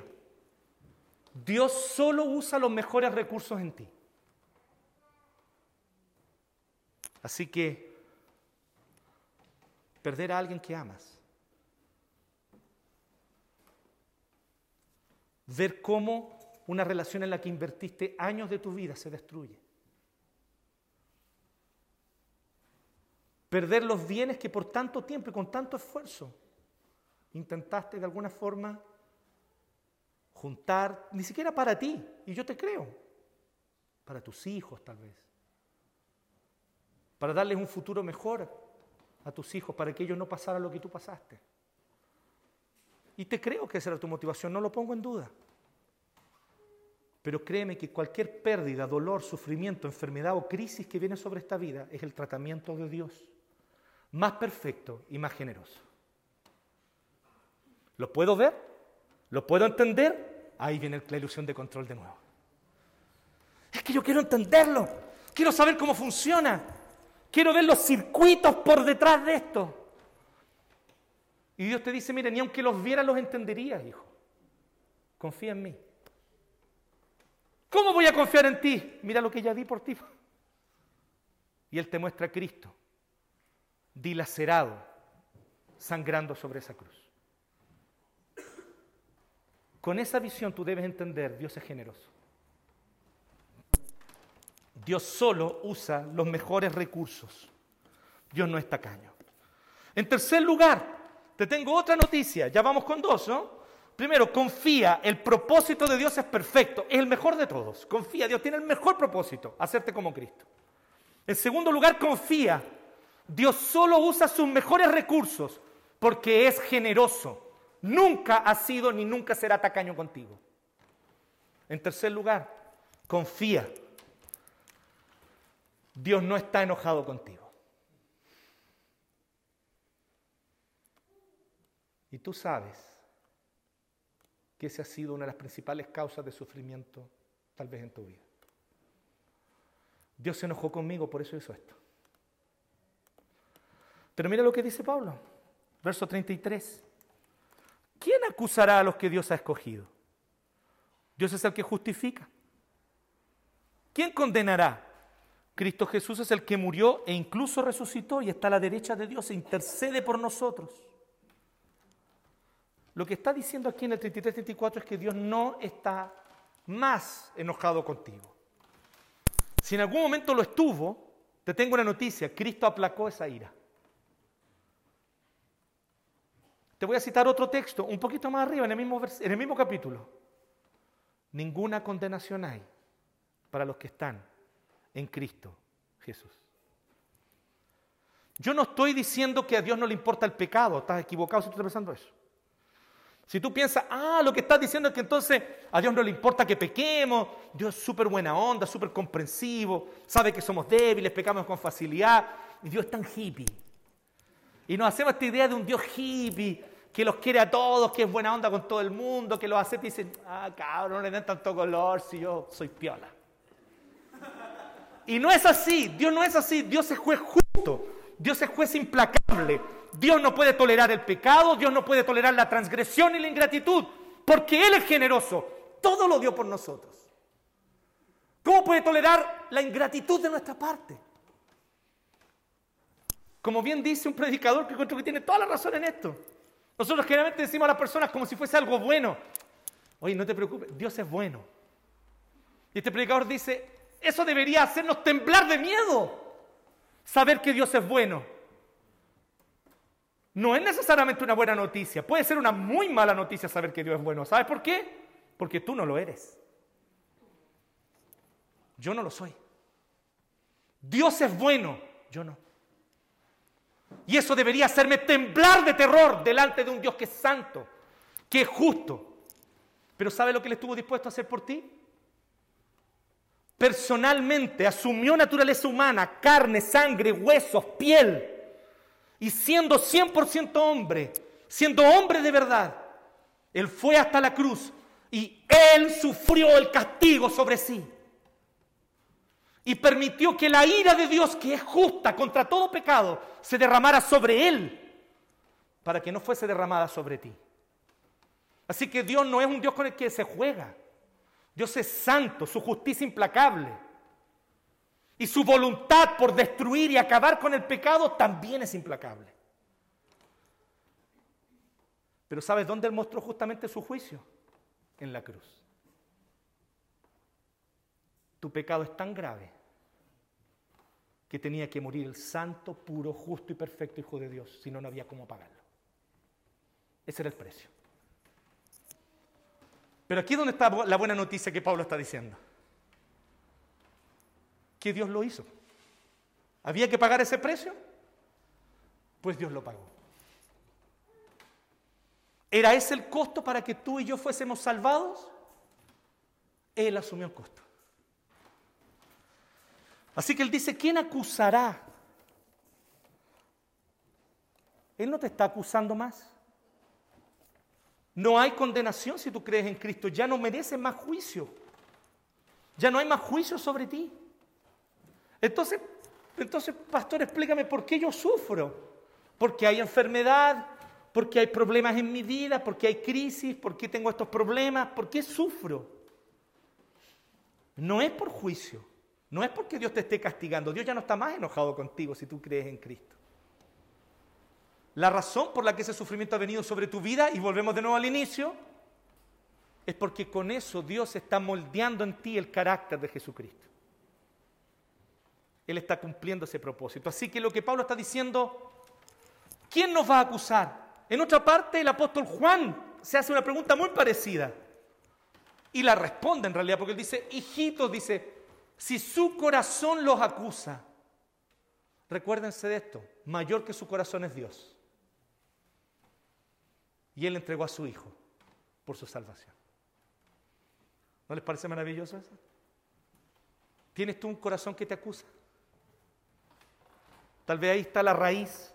Dios solo usa los mejores recursos en ti. Así que perder a alguien que amas, ver cómo una relación en la que invertiste años de tu vida se destruye, perder los bienes que por tanto tiempo y con tanto esfuerzo intentaste de alguna forma juntar, ni siquiera para ti, y yo te creo, para tus hijos tal vez, para darles un futuro mejor a tus hijos, para que ellos no pasaran lo que tú pasaste. Y te creo que esa era tu motivación, no lo pongo en duda. Pero créeme que cualquier pérdida, dolor, sufrimiento, enfermedad o crisis que viene sobre esta vida es el tratamiento de Dios más perfecto y más generoso. ¿Lo puedo ver? ¿Lo puedo entender? Ahí viene la ilusión de control de nuevo. Es que yo quiero entenderlo. Quiero saber cómo funciona. Quiero ver los circuitos por detrás de esto. Y Dios te dice, mire, ni aunque los vieras los entenderías, hijo. Confía en mí. ¿Cómo voy a confiar en ti? Mira lo que ya di por ti. Y Él te muestra a Cristo dilacerado, sangrando sobre esa cruz. Con esa visión tú debes entender, Dios es generoso. Dios solo usa los mejores recursos. Dios no es tacaño. En tercer lugar, te tengo otra noticia. Ya vamos con dos, ¿no? Primero, confía. El propósito de Dios es perfecto. Es el mejor de todos. Confía. Dios tiene el mejor propósito. Hacerte como Cristo. En segundo lugar, confía. Dios solo usa sus mejores recursos porque es generoso. Nunca ha sido ni nunca será tacaño contigo. En tercer lugar, confía. Dios no está enojado contigo. Y tú sabes que esa ha sido una de las principales causas de sufrimiento tal vez en tu vida. Dios se enojó conmigo, por eso hizo esto. Pero mira lo que dice Pablo, verso 33. ¿Quién acusará a los que Dios ha escogido? Dios es el que justifica. ¿Quién condenará? Cristo Jesús es el que murió e incluso resucitó y está a la derecha de Dios e intercede por nosotros. Lo que está diciendo aquí en el 33-34 es que Dios no está más enojado contigo. Si en algún momento lo estuvo, te tengo una noticia, Cristo aplacó esa ira. Te voy a citar otro texto, un poquito más arriba, en el mismo, en el mismo capítulo. Ninguna condenación hay para los que están en Cristo Jesús. Yo no estoy diciendo que a Dios no le importa el pecado, estás equivocado si tú estás pensando eso. Si tú piensas, ah, lo que estás diciendo es que entonces a Dios no le importa que pequemos, Dios es súper buena onda, súper comprensivo, sabe que somos débiles, pecamos con facilidad, y Dios es tan hippie. Y nos hacemos esta idea de un Dios hippie que los quiere a todos, que es buena onda con todo el mundo, que los acepta y dicen, ah, cabrón, no le den tanto color si yo soy piola. Y no es así, Dios no es así, Dios es juez justo, Dios es juez implacable, Dios no puede tolerar el pecado, Dios no puede tolerar la transgresión y la ingratitud, porque Él es generoso, todo lo dio por nosotros. ¿Cómo puede tolerar la ingratitud de nuestra parte? Como bien dice un predicador que encuentro que tiene toda la razón en esto. Nosotros generalmente decimos a las personas como si fuese algo bueno. Oye, no te preocupes, Dios es bueno. Y este predicador dice, eso debería hacernos temblar de miedo, saber que Dios es bueno. No es necesariamente una buena noticia, puede ser una muy mala noticia saber que Dios es bueno. ¿Sabes por qué? Porque tú no lo eres. Yo no lo soy. Dios es bueno, yo no. Y eso debería hacerme temblar de terror delante de un Dios que es santo, que es justo. Pero ¿sabe lo que Él estuvo dispuesto a hacer por ti? Personalmente asumió naturaleza humana, carne, sangre, huesos, piel. Y siendo 100% hombre, siendo hombre de verdad, Él fue hasta la cruz y Él sufrió el castigo sobre sí y permitió que la ira de Dios, que es justa contra todo pecado, se derramara sobre él, para que no fuese derramada sobre ti. Así que Dios no es un Dios con el que se juega. Dios es santo, su justicia implacable. Y su voluntad por destruir y acabar con el pecado también es implacable. Pero ¿sabes dónde Él mostró justamente su juicio? En la cruz. Tu pecado es tan grave que tenía que morir el santo, puro, justo y perfecto Hijo de Dios, si no, no había cómo pagarlo. Ese era el precio. Pero aquí es donde está la buena noticia que Pablo está diciendo. Que Dios lo hizo. ¿Había que pagar ese precio? Pues Dios lo pagó. ¿Era ese el costo para que tú y yo fuésemos salvados? Él asumió el costo. Así que él dice, ¿quién acusará? Él no te está acusando más. No hay condenación si tú crees en Cristo. Ya no mereces más juicio. Ya no hay más juicio sobre ti. Entonces, entonces, pastor, explícame por qué yo sufro. Porque hay enfermedad, porque hay problemas en mi vida, porque hay crisis, porque tengo estos problemas, ¿por qué sufro? No es por juicio. No es porque Dios te esté castigando, Dios ya no está más enojado contigo si tú crees en Cristo. La razón por la que ese sufrimiento ha venido sobre tu vida, y volvemos de nuevo al inicio, es porque con eso Dios está moldeando en ti el carácter de Jesucristo. Él está cumpliendo ese propósito. Así que lo que Pablo está diciendo, ¿quién nos va a acusar? En otra parte, el apóstol Juan se hace una pregunta muy parecida. Y la responde en realidad, porque él dice, hijitos, dice, si su corazón los acusa, recuérdense de esto, mayor que su corazón es Dios. Y Él entregó a su Hijo por su salvación. ¿No les parece maravilloso eso? ¿Tienes tú un corazón que te acusa? Tal vez ahí está la raíz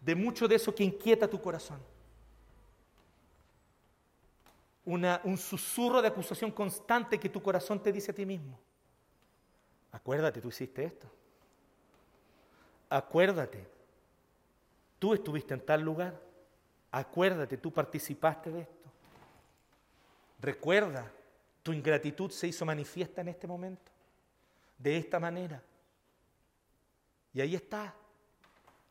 de mucho de eso que inquieta tu corazón un susurro de acusación constante que tu corazón te dice a ti mismo. Acuérdate, tú hiciste esto. Acuérdate, tú estuviste en tal lugar. Acuérdate, tú participaste de esto. Recuerda, tu ingratitud se hizo manifiesta en este momento, de esta manera. Y ahí está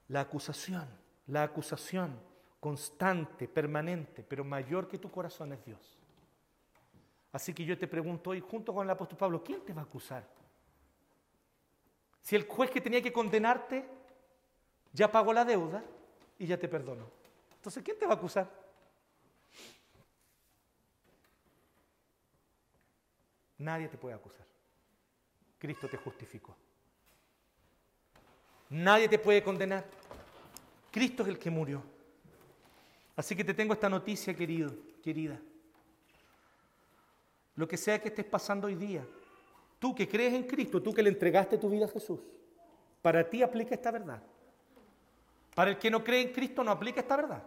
la acusación, la acusación constante, permanente, pero mayor que tu corazón es Dios. Así que yo te pregunto hoy, junto con el apóstol Pablo, ¿quién te va a acusar? Si el juez que tenía que condenarte ya pagó la deuda y ya te perdonó. Entonces, ¿quién te va a acusar? Nadie te puede acusar. Cristo te justificó. Nadie te puede condenar. Cristo es el que murió. Así que te tengo esta noticia, querido, querida. Lo que sea que estés pasando hoy día, tú que crees en Cristo, tú que le entregaste tu vida a Jesús, para ti aplica esta verdad. Para el que no cree en Cristo no aplica esta verdad.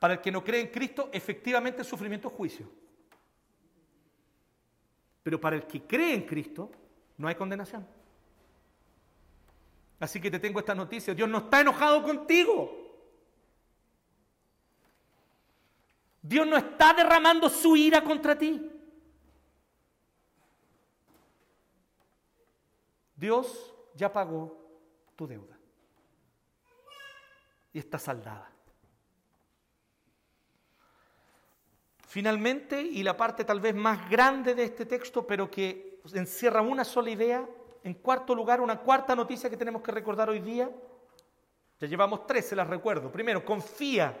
Para el que no cree en Cristo, efectivamente el sufrimiento es juicio. Pero para el que cree en Cristo, no hay condenación. Así que te tengo esta noticia. Dios no está enojado contigo. Dios no está derramando su ira contra ti. Dios ya pagó tu deuda. Y está saldada. Finalmente, y la parte tal vez más grande de este texto, pero que encierra una sola idea, en cuarto lugar, una cuarta noticia que tenemos que recordar hoy día. Ya llevamos tres, se las recuerdo. Primero, confía.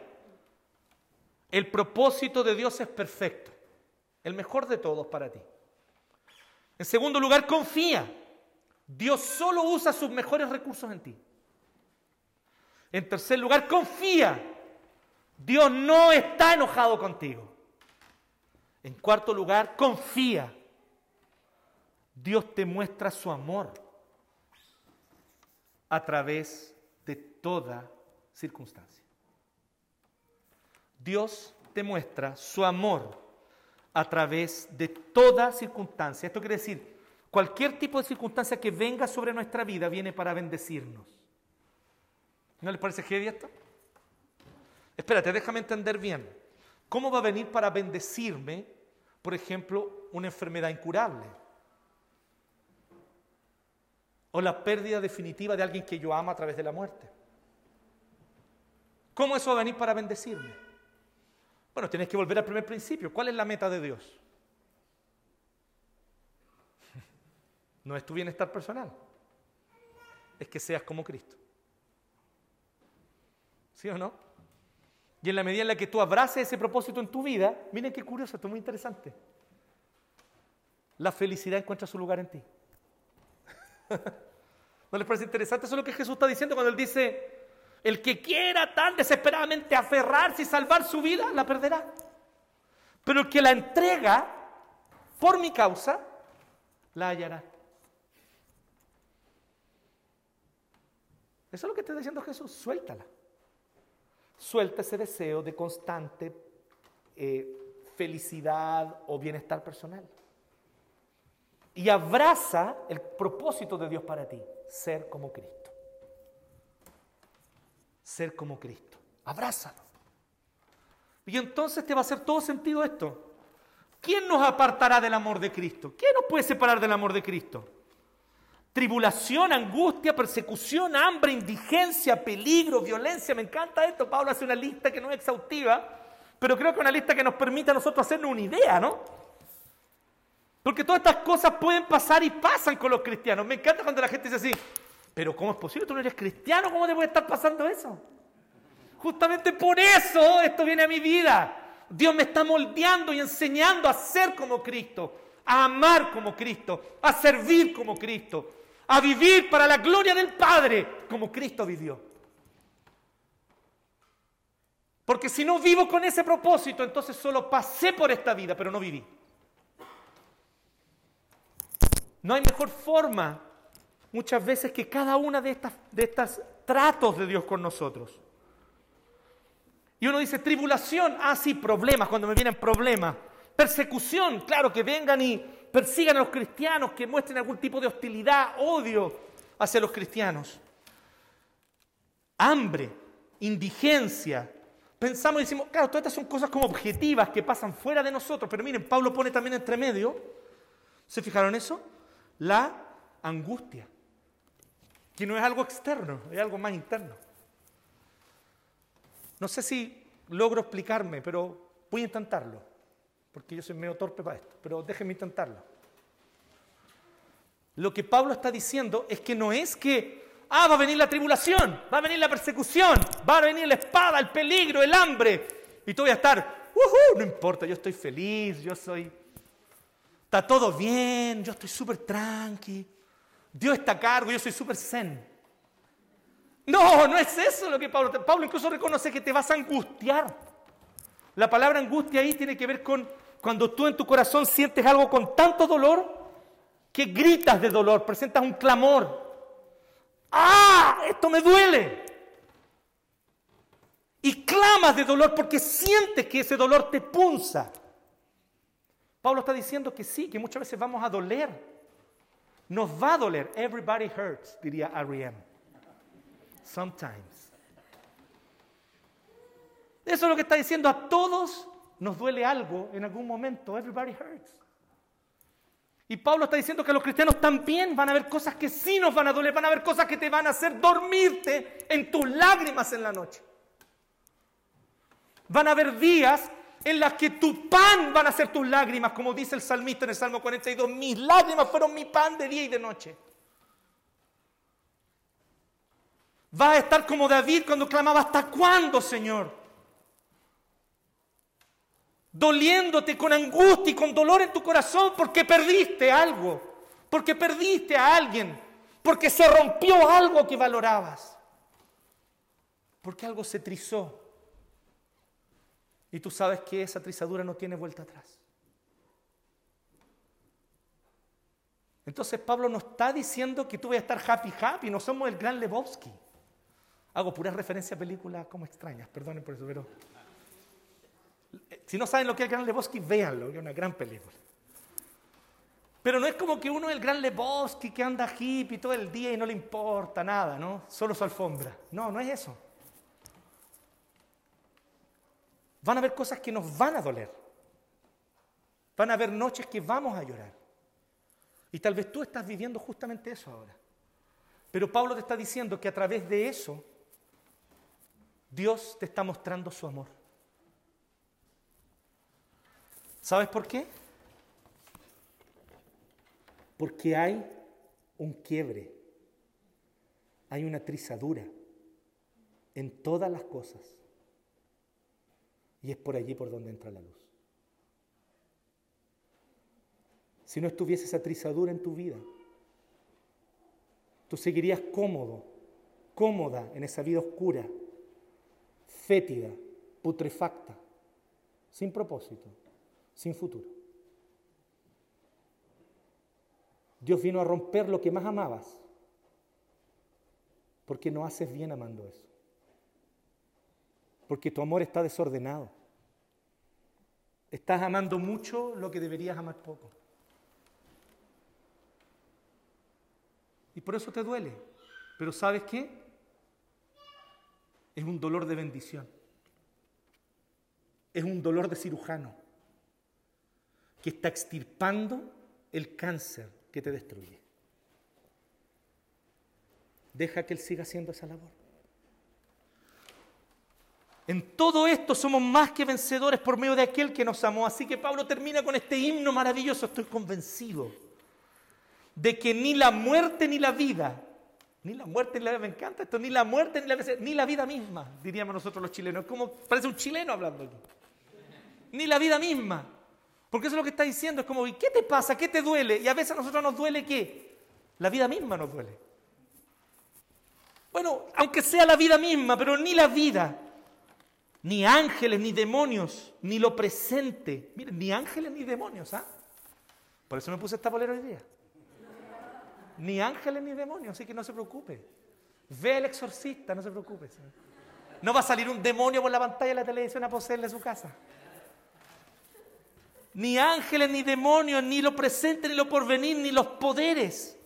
El propósito de Dios es perfecto, el mejor de todos para ti. En segundo lugar, confía. Dios solo usa sus mejores recursos en ti. En tercer lugar, confía. Dios no está enojado contigo. En cuarto lugar, confía. Dios te muestra su amor a través de toda circunstancia. Dios te muestra su amor a través de toda circunstancia. Esto quiere decir, cualquier tipo de circunstancia que venga sobre nuestra vida viene para bendecirnos. ¿No les parece heavy esto? Espérate, déjame entender bien. ¿Cómo va a venir para bendecirme, por ejemplo, una enfermedad incurable? O la pérdida definitiva de alguien que yo amo a través de la muerte. ¿Cómo eso va a venir para bendecirme? Bueno, tienes que volver al primer principio. ¿Cuál es la meta de Dios? No es tu bienestar personal, es que seas como Cristo. ¿Sí o no? Y en la medida en la que tú abraces ese propósito en tu vida, miren qué curioso, esto es muy interesante. La felicidad encuentra su lugar en ti. ¿No les parece interesante? Eso es lo que Jesús está diciendo cuando Él dice, el que quiera tan desesperadamente aferrarse y salvar su vida, la perderá. Pero el que la entrega por mi causa, la hallará. Eso es lo que está diciendo Jesús, suéltala suelta ese deseo de constante eh, felicidad o bienestar personal. Y abraza el propósito de Dios para ti, ser como Cristo. Ser como Cristo. Abrázalo. Y entonces te va a hacer todo sentido esto. ¿Quién nos apartará del amor de Cristo? ¿Quién nos puede separar del amor de Cristo? Tribulación, angustia, persecución, hambre, indigencia, peligro, violencia. Me encanta esto. Pablo hace una lista que no es exhaustiva, pero creo que una lista que nos permite a nosotros hacernos una idea, ¿no? Porque todas estas cosas pueden pasar y pasan con los cristianos. Me encanta cuando la gente dice así, pero ¿cómo es posible? Tú no eres cristiano, ¿cómo te puede estar pasando eso? Justamente por eso esto viene a mi vida. Dios me está moldeando y enseñando a ser como Cristo, a amar como Cristo, a servir como Cristo, a vivir para la gloria del Padre como Cristo vivió. Porque si no vivo con ese propósito, entonces solo pasé por esta vida, pero no viví. No hay mejor forma muchas veces que cada una de estas de estos tratos de Dios con nosotros. Y uno dice, tribulación, ah sí, problemas, cuando me vienen problemas. Persecución, claro, que vengan y persigan a los cristianos, que muestren algún tipo de hostilidad, odio hacia los cristianos. Hambre, indigencia. Pensamos y decimos, claro, todas estas son cosas como objetivas que pasan fuera de nosotros, pero miren, Pablo pone también entre medio, ¿se fijaron eso? La angustia, que no es algo externo, es algo más interno. No sé si logro explicarme, pero voy a intentarlo porque yo soy medio torpe para esto, pero déjenme intentarlo. Lo que Pablo está diciendo es que no es que, ah, va a venir la tribulación, va a venir la persecución, va a venir la espada, el peligro, el hambre, y tú voy a estar, uh no importa, yo estoy feliz, yo soy, está todo bien, yo estoy súper tranqui, Dios está a cargo, yo soy súper zen. No, no es eso lo que Pablo... Pablo incluso reconoce que te vas a angustiar. La palabra angustia ahí tiene que ver con cuando tú en tu corazón sientes algo con tanto dolor que gritas de dolor, presentas un clamor. ¡Ah! Esto me duele. Y clamas de dolor porque sientes que ese dolor te punza. Pablo está diciendo que sí, que muchas veces vamos a doler. Nos va a doler. Everybody hurts, diría R.E.M. Sometimes. Eso es lo que está diciendo. A todos nos duele algo en algún momento. Everybody hurts. Y Pablo está diciendo que los cristianos también van a ver cosas que sí nos van a doler, van a ver cosas que te van a hacer dormirte en tus lágrimas en la noche. Van a haber días en las que tu pan van a ser tus lágrimas, como dice el salmista en el Salmo 42, mis lágrimas fueron mi pan de día y de noche. Vas a estar como David cuando clamaba, ¿hasta cuándo, Señor? Doliéndote con angustia y con dolor en tu corazón porque perdiste algo, porque perdiste a alguien, porque se rompió algo que valorabas, porque algo se trizó. Y tú sabes que esa trizadura no tiene vuelta atrás. Entonces Pablo no está diciendo que tú vayas a estar happy happy, no somos el gran Lebowski. Hago pura referencia a películas como extrañas, perdonen por eso, pero... Si no saben lo que es el gran Lebowski, véanlo, es una gran película. Pero no es como que uno es el gran Lebowski que anda hippie todo el día y no le importa nada, ¿no? Solo su alfombra. No, no es eso. Van a haber cosas que nos van a doler. Van a haber noches que vamos a llorar. Y tal vez tú estás viviendo justamente eso ahora. Pero Pablo te está diciendo que a través de eso Dios te está mostrando su amor. ¿Sabes por qué? Porque hay un quiebre, hay una trizadura en todas las cosas. Y es por allí por donde entra la luz. Si no estuviese esa trizadura en tu vida, tú seguirías cómodo, cómoda en esa vida oscura, fétida, putrefacta, sin propósito, sin futuro. Dios vino a romper lo que más amabas, porque no haces bien amando eso porque tu amor está desordenado. Estás amando mucho lo que deberías amar poco. Y por eso te duele. Pero ¿sabes qué? Es un dolor de bendición. Es un dolor de cirujano que está extirpando el cáncer que te destruye. Deja que Él siga haciendo esa labor. En todo esto somos más que vencedores por medio de aquel que nos amó. Así que Pablo termina con este himno maravilloso. Estoy convencido de que ni la muerte ni la vida, ni la muerte ni la vida, me encanta esto, ni la muerte ni la vida, ni la vida misma, diríamos nosotros los chilenos. Como parece un chileno hablando aquí. Ni la vida misma. Porque eso es lo que está diciendo. Es como, ¿y qué te pasa? ¿Qué te duele? Y a veces a nosotros nos duele qué? La vida misma nos duele. Bueno, aunque sea la vida misma, pero ni la vida ni ángeles, ni demonios, ni lo presente. Miren, ni ángeles, ni demonios, ¿ah? Por eso me puse esta polera hoy día. Ni ángeles, ni demonios, así que no se preocupe. Ve el exorcista, no se preocupe. No va a salir un demonio por la pantalla de la televisión a poseerle su casa. Ni ángeles, ni demonios, ni lo presente, ni lo porvenir, ni los poderes.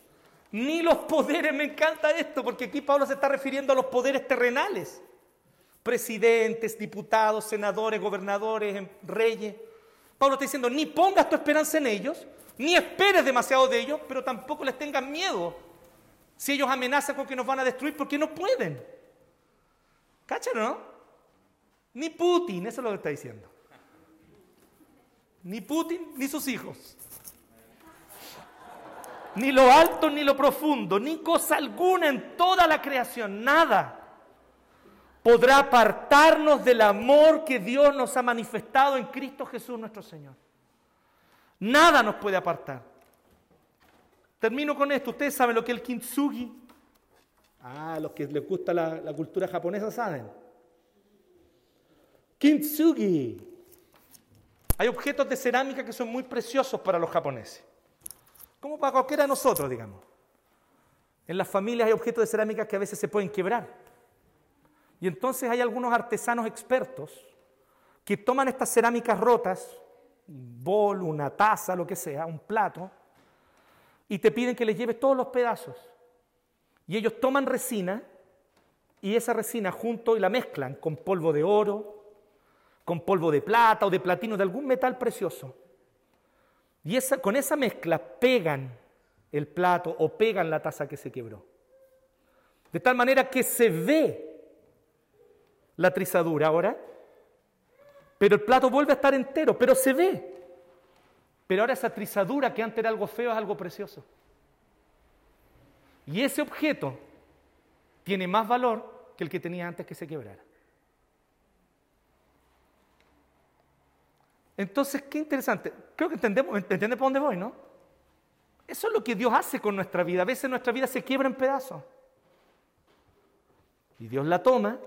Ni los poderes, me encanta esto, porque aquí Pablo se está refiriendo a los poderes terrenales presidentes, diputados, senadores, gobernadores, em, reyes. Pablo está diciendo, ni pongas tu esperanza en ellos, ni esperes demasiado de ellos, pero tampoco les tengas miedo. Si ellos amenazan con que nos van a destruir, porque no pueden. ¿Cachan, no? Ni Putin, eso es lo que está diciendo. Ni Putin, ni sus hijos. Ni lo alto, ni lo profundo, ni cosa alguna en toda la creación, nada podrá apartarnos del amor que Dios nos ha manifestado en Cristo Jesús nuestro Señor. Nada nos puede apartar. Termino con esto. Ustedes saben lo que es el kintsugi. Ah, los que les gusta la, la cultura japonesa saben. Kintsugi. Hay objetos de cerámica que son muy preciosos para los japoneses. Como para cualquiera de nosotros, digamos. En las familias hay objetos de cerámica que a veces se pueden quebrar. Y entonces hay algunos artesanos expertos que toman estas cerámicas rotas, un bol, una taza, lo que sea, un plato, y te piden que les lleves todos los pedazos. Y ellos toman resina y esa resina junto y la mezclan con polvo de oro, con polvo de plata o de platino, de algún metal precioso. Y con esa mezcla pegan el plato o pegan la taza que se quebró. De tal manera que se ve la trizadura ahora, pero el plato vuelve a estar entero, pero se ve. Pero ahora esa trizadura que antes era algo feo es algo precioso. Y ese objeto tiene más valor que el que tenía antes que se quebrara. Entonces, qué interesante. Creo que entendemos, ¿entiende por dónde voy, no? Eso es lo que Dios hace con nuestra vida. A veces nuestra vida se quiebra en pedazos. Y Dios la toma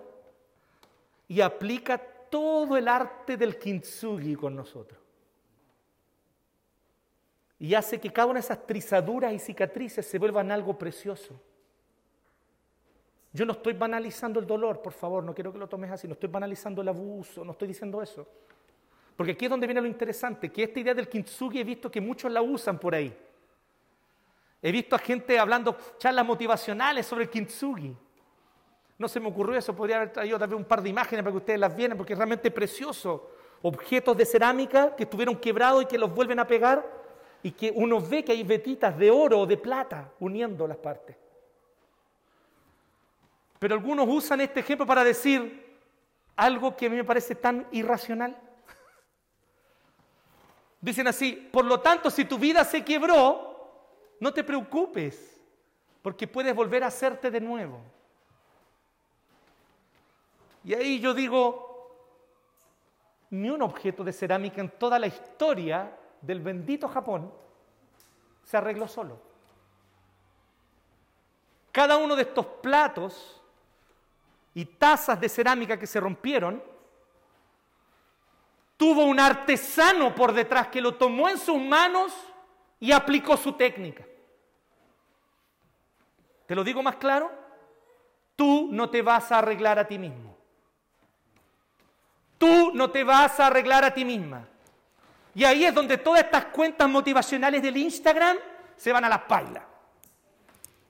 y aplica todo el arte del kintsugi con nosotros. Y hace que cada una de esas trizaduras y cicatrices se vuelvan algo precioso. Yo no estoy banalizando el dolor, por favor, no quiero que lo tomes así, no estoy banalizando el abuso, no estoy diciendo eso. Porque aquí es donde viene lo interesante, que esta idea del kintsugi he visto que muchos la usan por ahí. He visto a gente hablando charlas motivacionales sobre el kintsugi. No se me ocurrió eso, podría haber traído tal un par de imágenes para que ustedes las vieran, porque es realmente precioso. Objetos de cerámica que estuvieron quebrados y que los vuelven a pegar y que uno ve que hay vetitas de oro o de plata uniendo las partes. Pero algunos usan este ejemplo para decir algo que a mí me parece tan irracional. Dicen así, por lo tanto, si tu vida se quebró, no te preocupes, porque puedes volver a hacerte de nuevo. Y ahí yo digo, ni un objeto de cerámica en toda la historia del bendito Japón se arregló solo. Cada uno de estos platos y tazas de cerámica que se rompieron tuvo un artesano por detrás que lo tomó en sus manos y aplicó su técnica. ¿Te lo digo más claro? Tú no te vas a arreglar a ti mismo. Tú no te vas a arreglar a ti misma. Y ahí es donde todas estas cuentas motivacionales del Instagram se van a las pailas.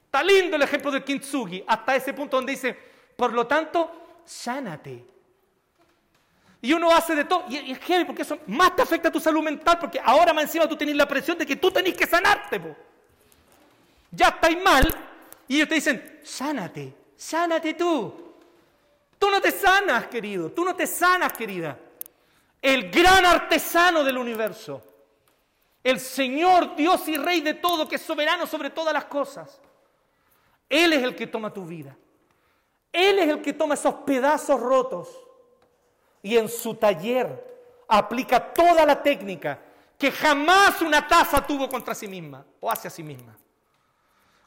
Está lindo el ejemplo del Kintsugi, hasta ese punto donde dice, por lo tanto, sánate. Y uno hace de todo. Y es heavy porque eso más te afecta a tu salud mental porque ahora más encima tú tenés la presión de que tú tenés que sanarte. Ya estáis mal y ellos te dicen, sánate, sánate tú. Tú no te sanas, querido. Tú no te sanas, querida. El gran artesano del universo. El Señor, Dios y Rey de todo, que es soberano sobre todas las cosas. Él es el que toma tu vida. Él es el que toma esos pedazos rotos y en su taller aplica toda la técnica que jamás una taza tuvo contra sí misma o hacia sí misma.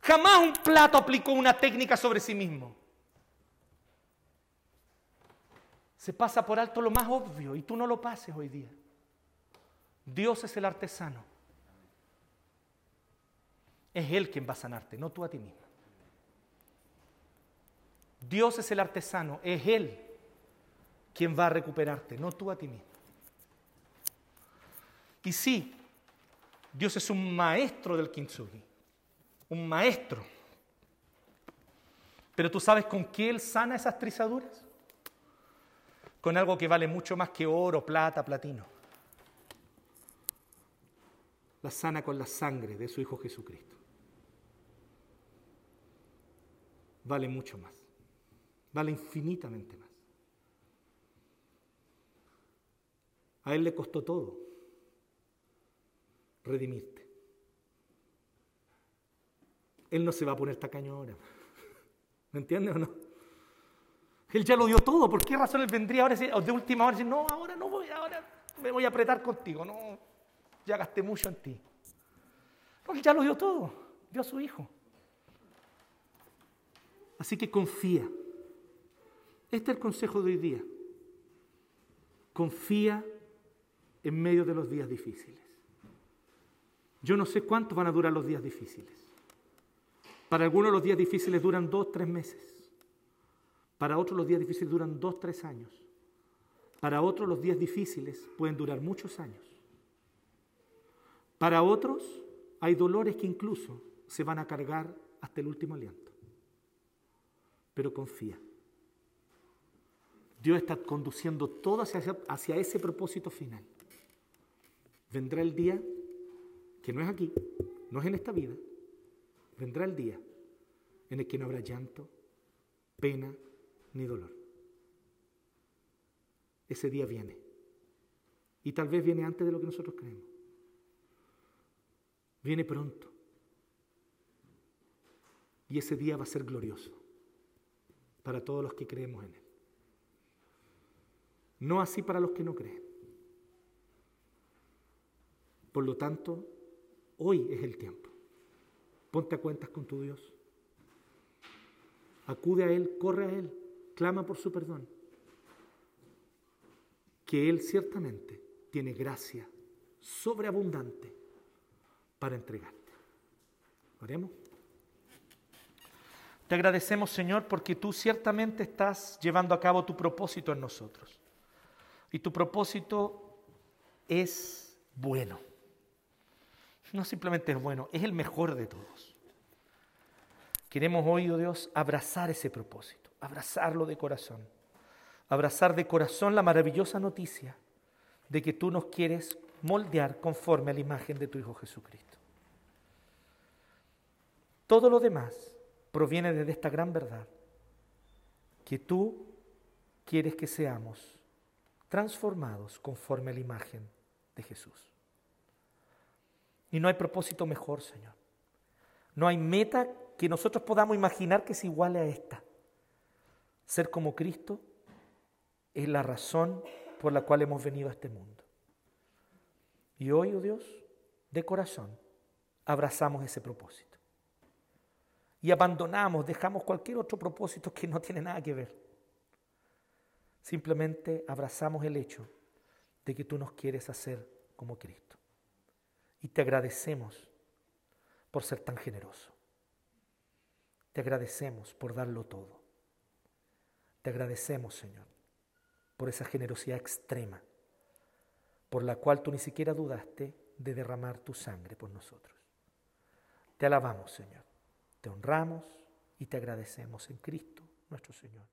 Jamás un plato aplicó una técnica sobre sí mismo. Se pasa por alto lo más obvio y tú no lo pases hoy día. Dios es el artesano. Es Él quien va a sanarte, no tú a ti mismo. Dios es el artesano, es Él quien va a recuperarte, no tú a ti mismo. Y sí, Dios es un maestro del kintsugi, un maestro. Pero tú sabes con qué Él sana esas trizaduras? Con algo que vale mucho más que oro, plata, platino. La sana con la sangre de su Hijo Jesucristo. Vale mucho más. Vale infinitamente más. A Él le costó todo redimirte. Él no se va a poner tacaño ahora. ¿Me entiendes o no? Él ya lo dio todo. ¿Por qué razón él vendría ahora de última hora y decir, no, ahora no voy, ahora me voy a apretar contigo? No, ya gasté mucho en ti. No, él ya lo dio todo. Dio a su hijo. Así que confía. Este es el consejo de hoy día. Confía en medio de los días difíciles. Yo no sé cuántos van a durar los días difíciles. Para algunos los días difíciles duran dos, tres meses. Para otros los días difíciles duran dos, tres años. Para otros los días difíciles pueden durar muchos años. Para otros hay dolores que incluso se van a cargar hasta el último aliento. Pero confía. Dios está conduciendo todo hacia, hacia ese propósito final. Vendrá el día que no es aquí, no es en esta vida, vendrá el día en el que no habrá llanto, pena ni dolor. Ese día viene. Y tal vez viene antes de lo que nosotros creemos. Viene pronto. Y ese día va a ser glorioso para todos los que creemos en Él. No así para los que no creen. Por lo tanto, hoy es el tiempo. Ponte a cuentas con tu Dios. Acude a Él, corre a Él, clama por su perdón. Que Él ciertamente tiene gracia sobreabundante para entregarte. Oremos. Te agradecemos, Señor, porque tú ciertamente estás llevando a cabo tu propósito en nosotros. Y tu propósito es bueno. No simplemente es bueno, es el mejor de todos. Queremos hoy, oh Dios, abrazar ese propósito, abrazarlo de corazón. Abrazar de corazón la maravillosa noticia de que tú nos quieres moldear conforme a la imagen de tu Hijo Jesucristo. Todo lo demás proviene de esta gran verdad, que tú quieres que seamos transformados conforme a la imagen de Jesús. Y no hay propósito mejor, Señor. No hay meta que nosotros podamos imaginar que se iguale a esta. Ser como Cristo es la razón por la cual hemos venido a este mundo. Y hoy, oh Dios, de corazón, abrazamos ese propósito. Y abandonamos, dejamos cualquier otro propósito que no tiene nada que ver. Simplemente abrazamos el hecho de que tú nos quieres hacer como Cristo. Y te agradecemos por ser tan generoso. Te agradecemos por darlo todo. Te agradecemos, Señor, por esa generosidad extrema, por la cual tú ni siquiera dudaste de derramar tu sangre por nosotros. Te alabamos, Señor. Te honramos y te agradecemos en Cristo, nuestro Señor.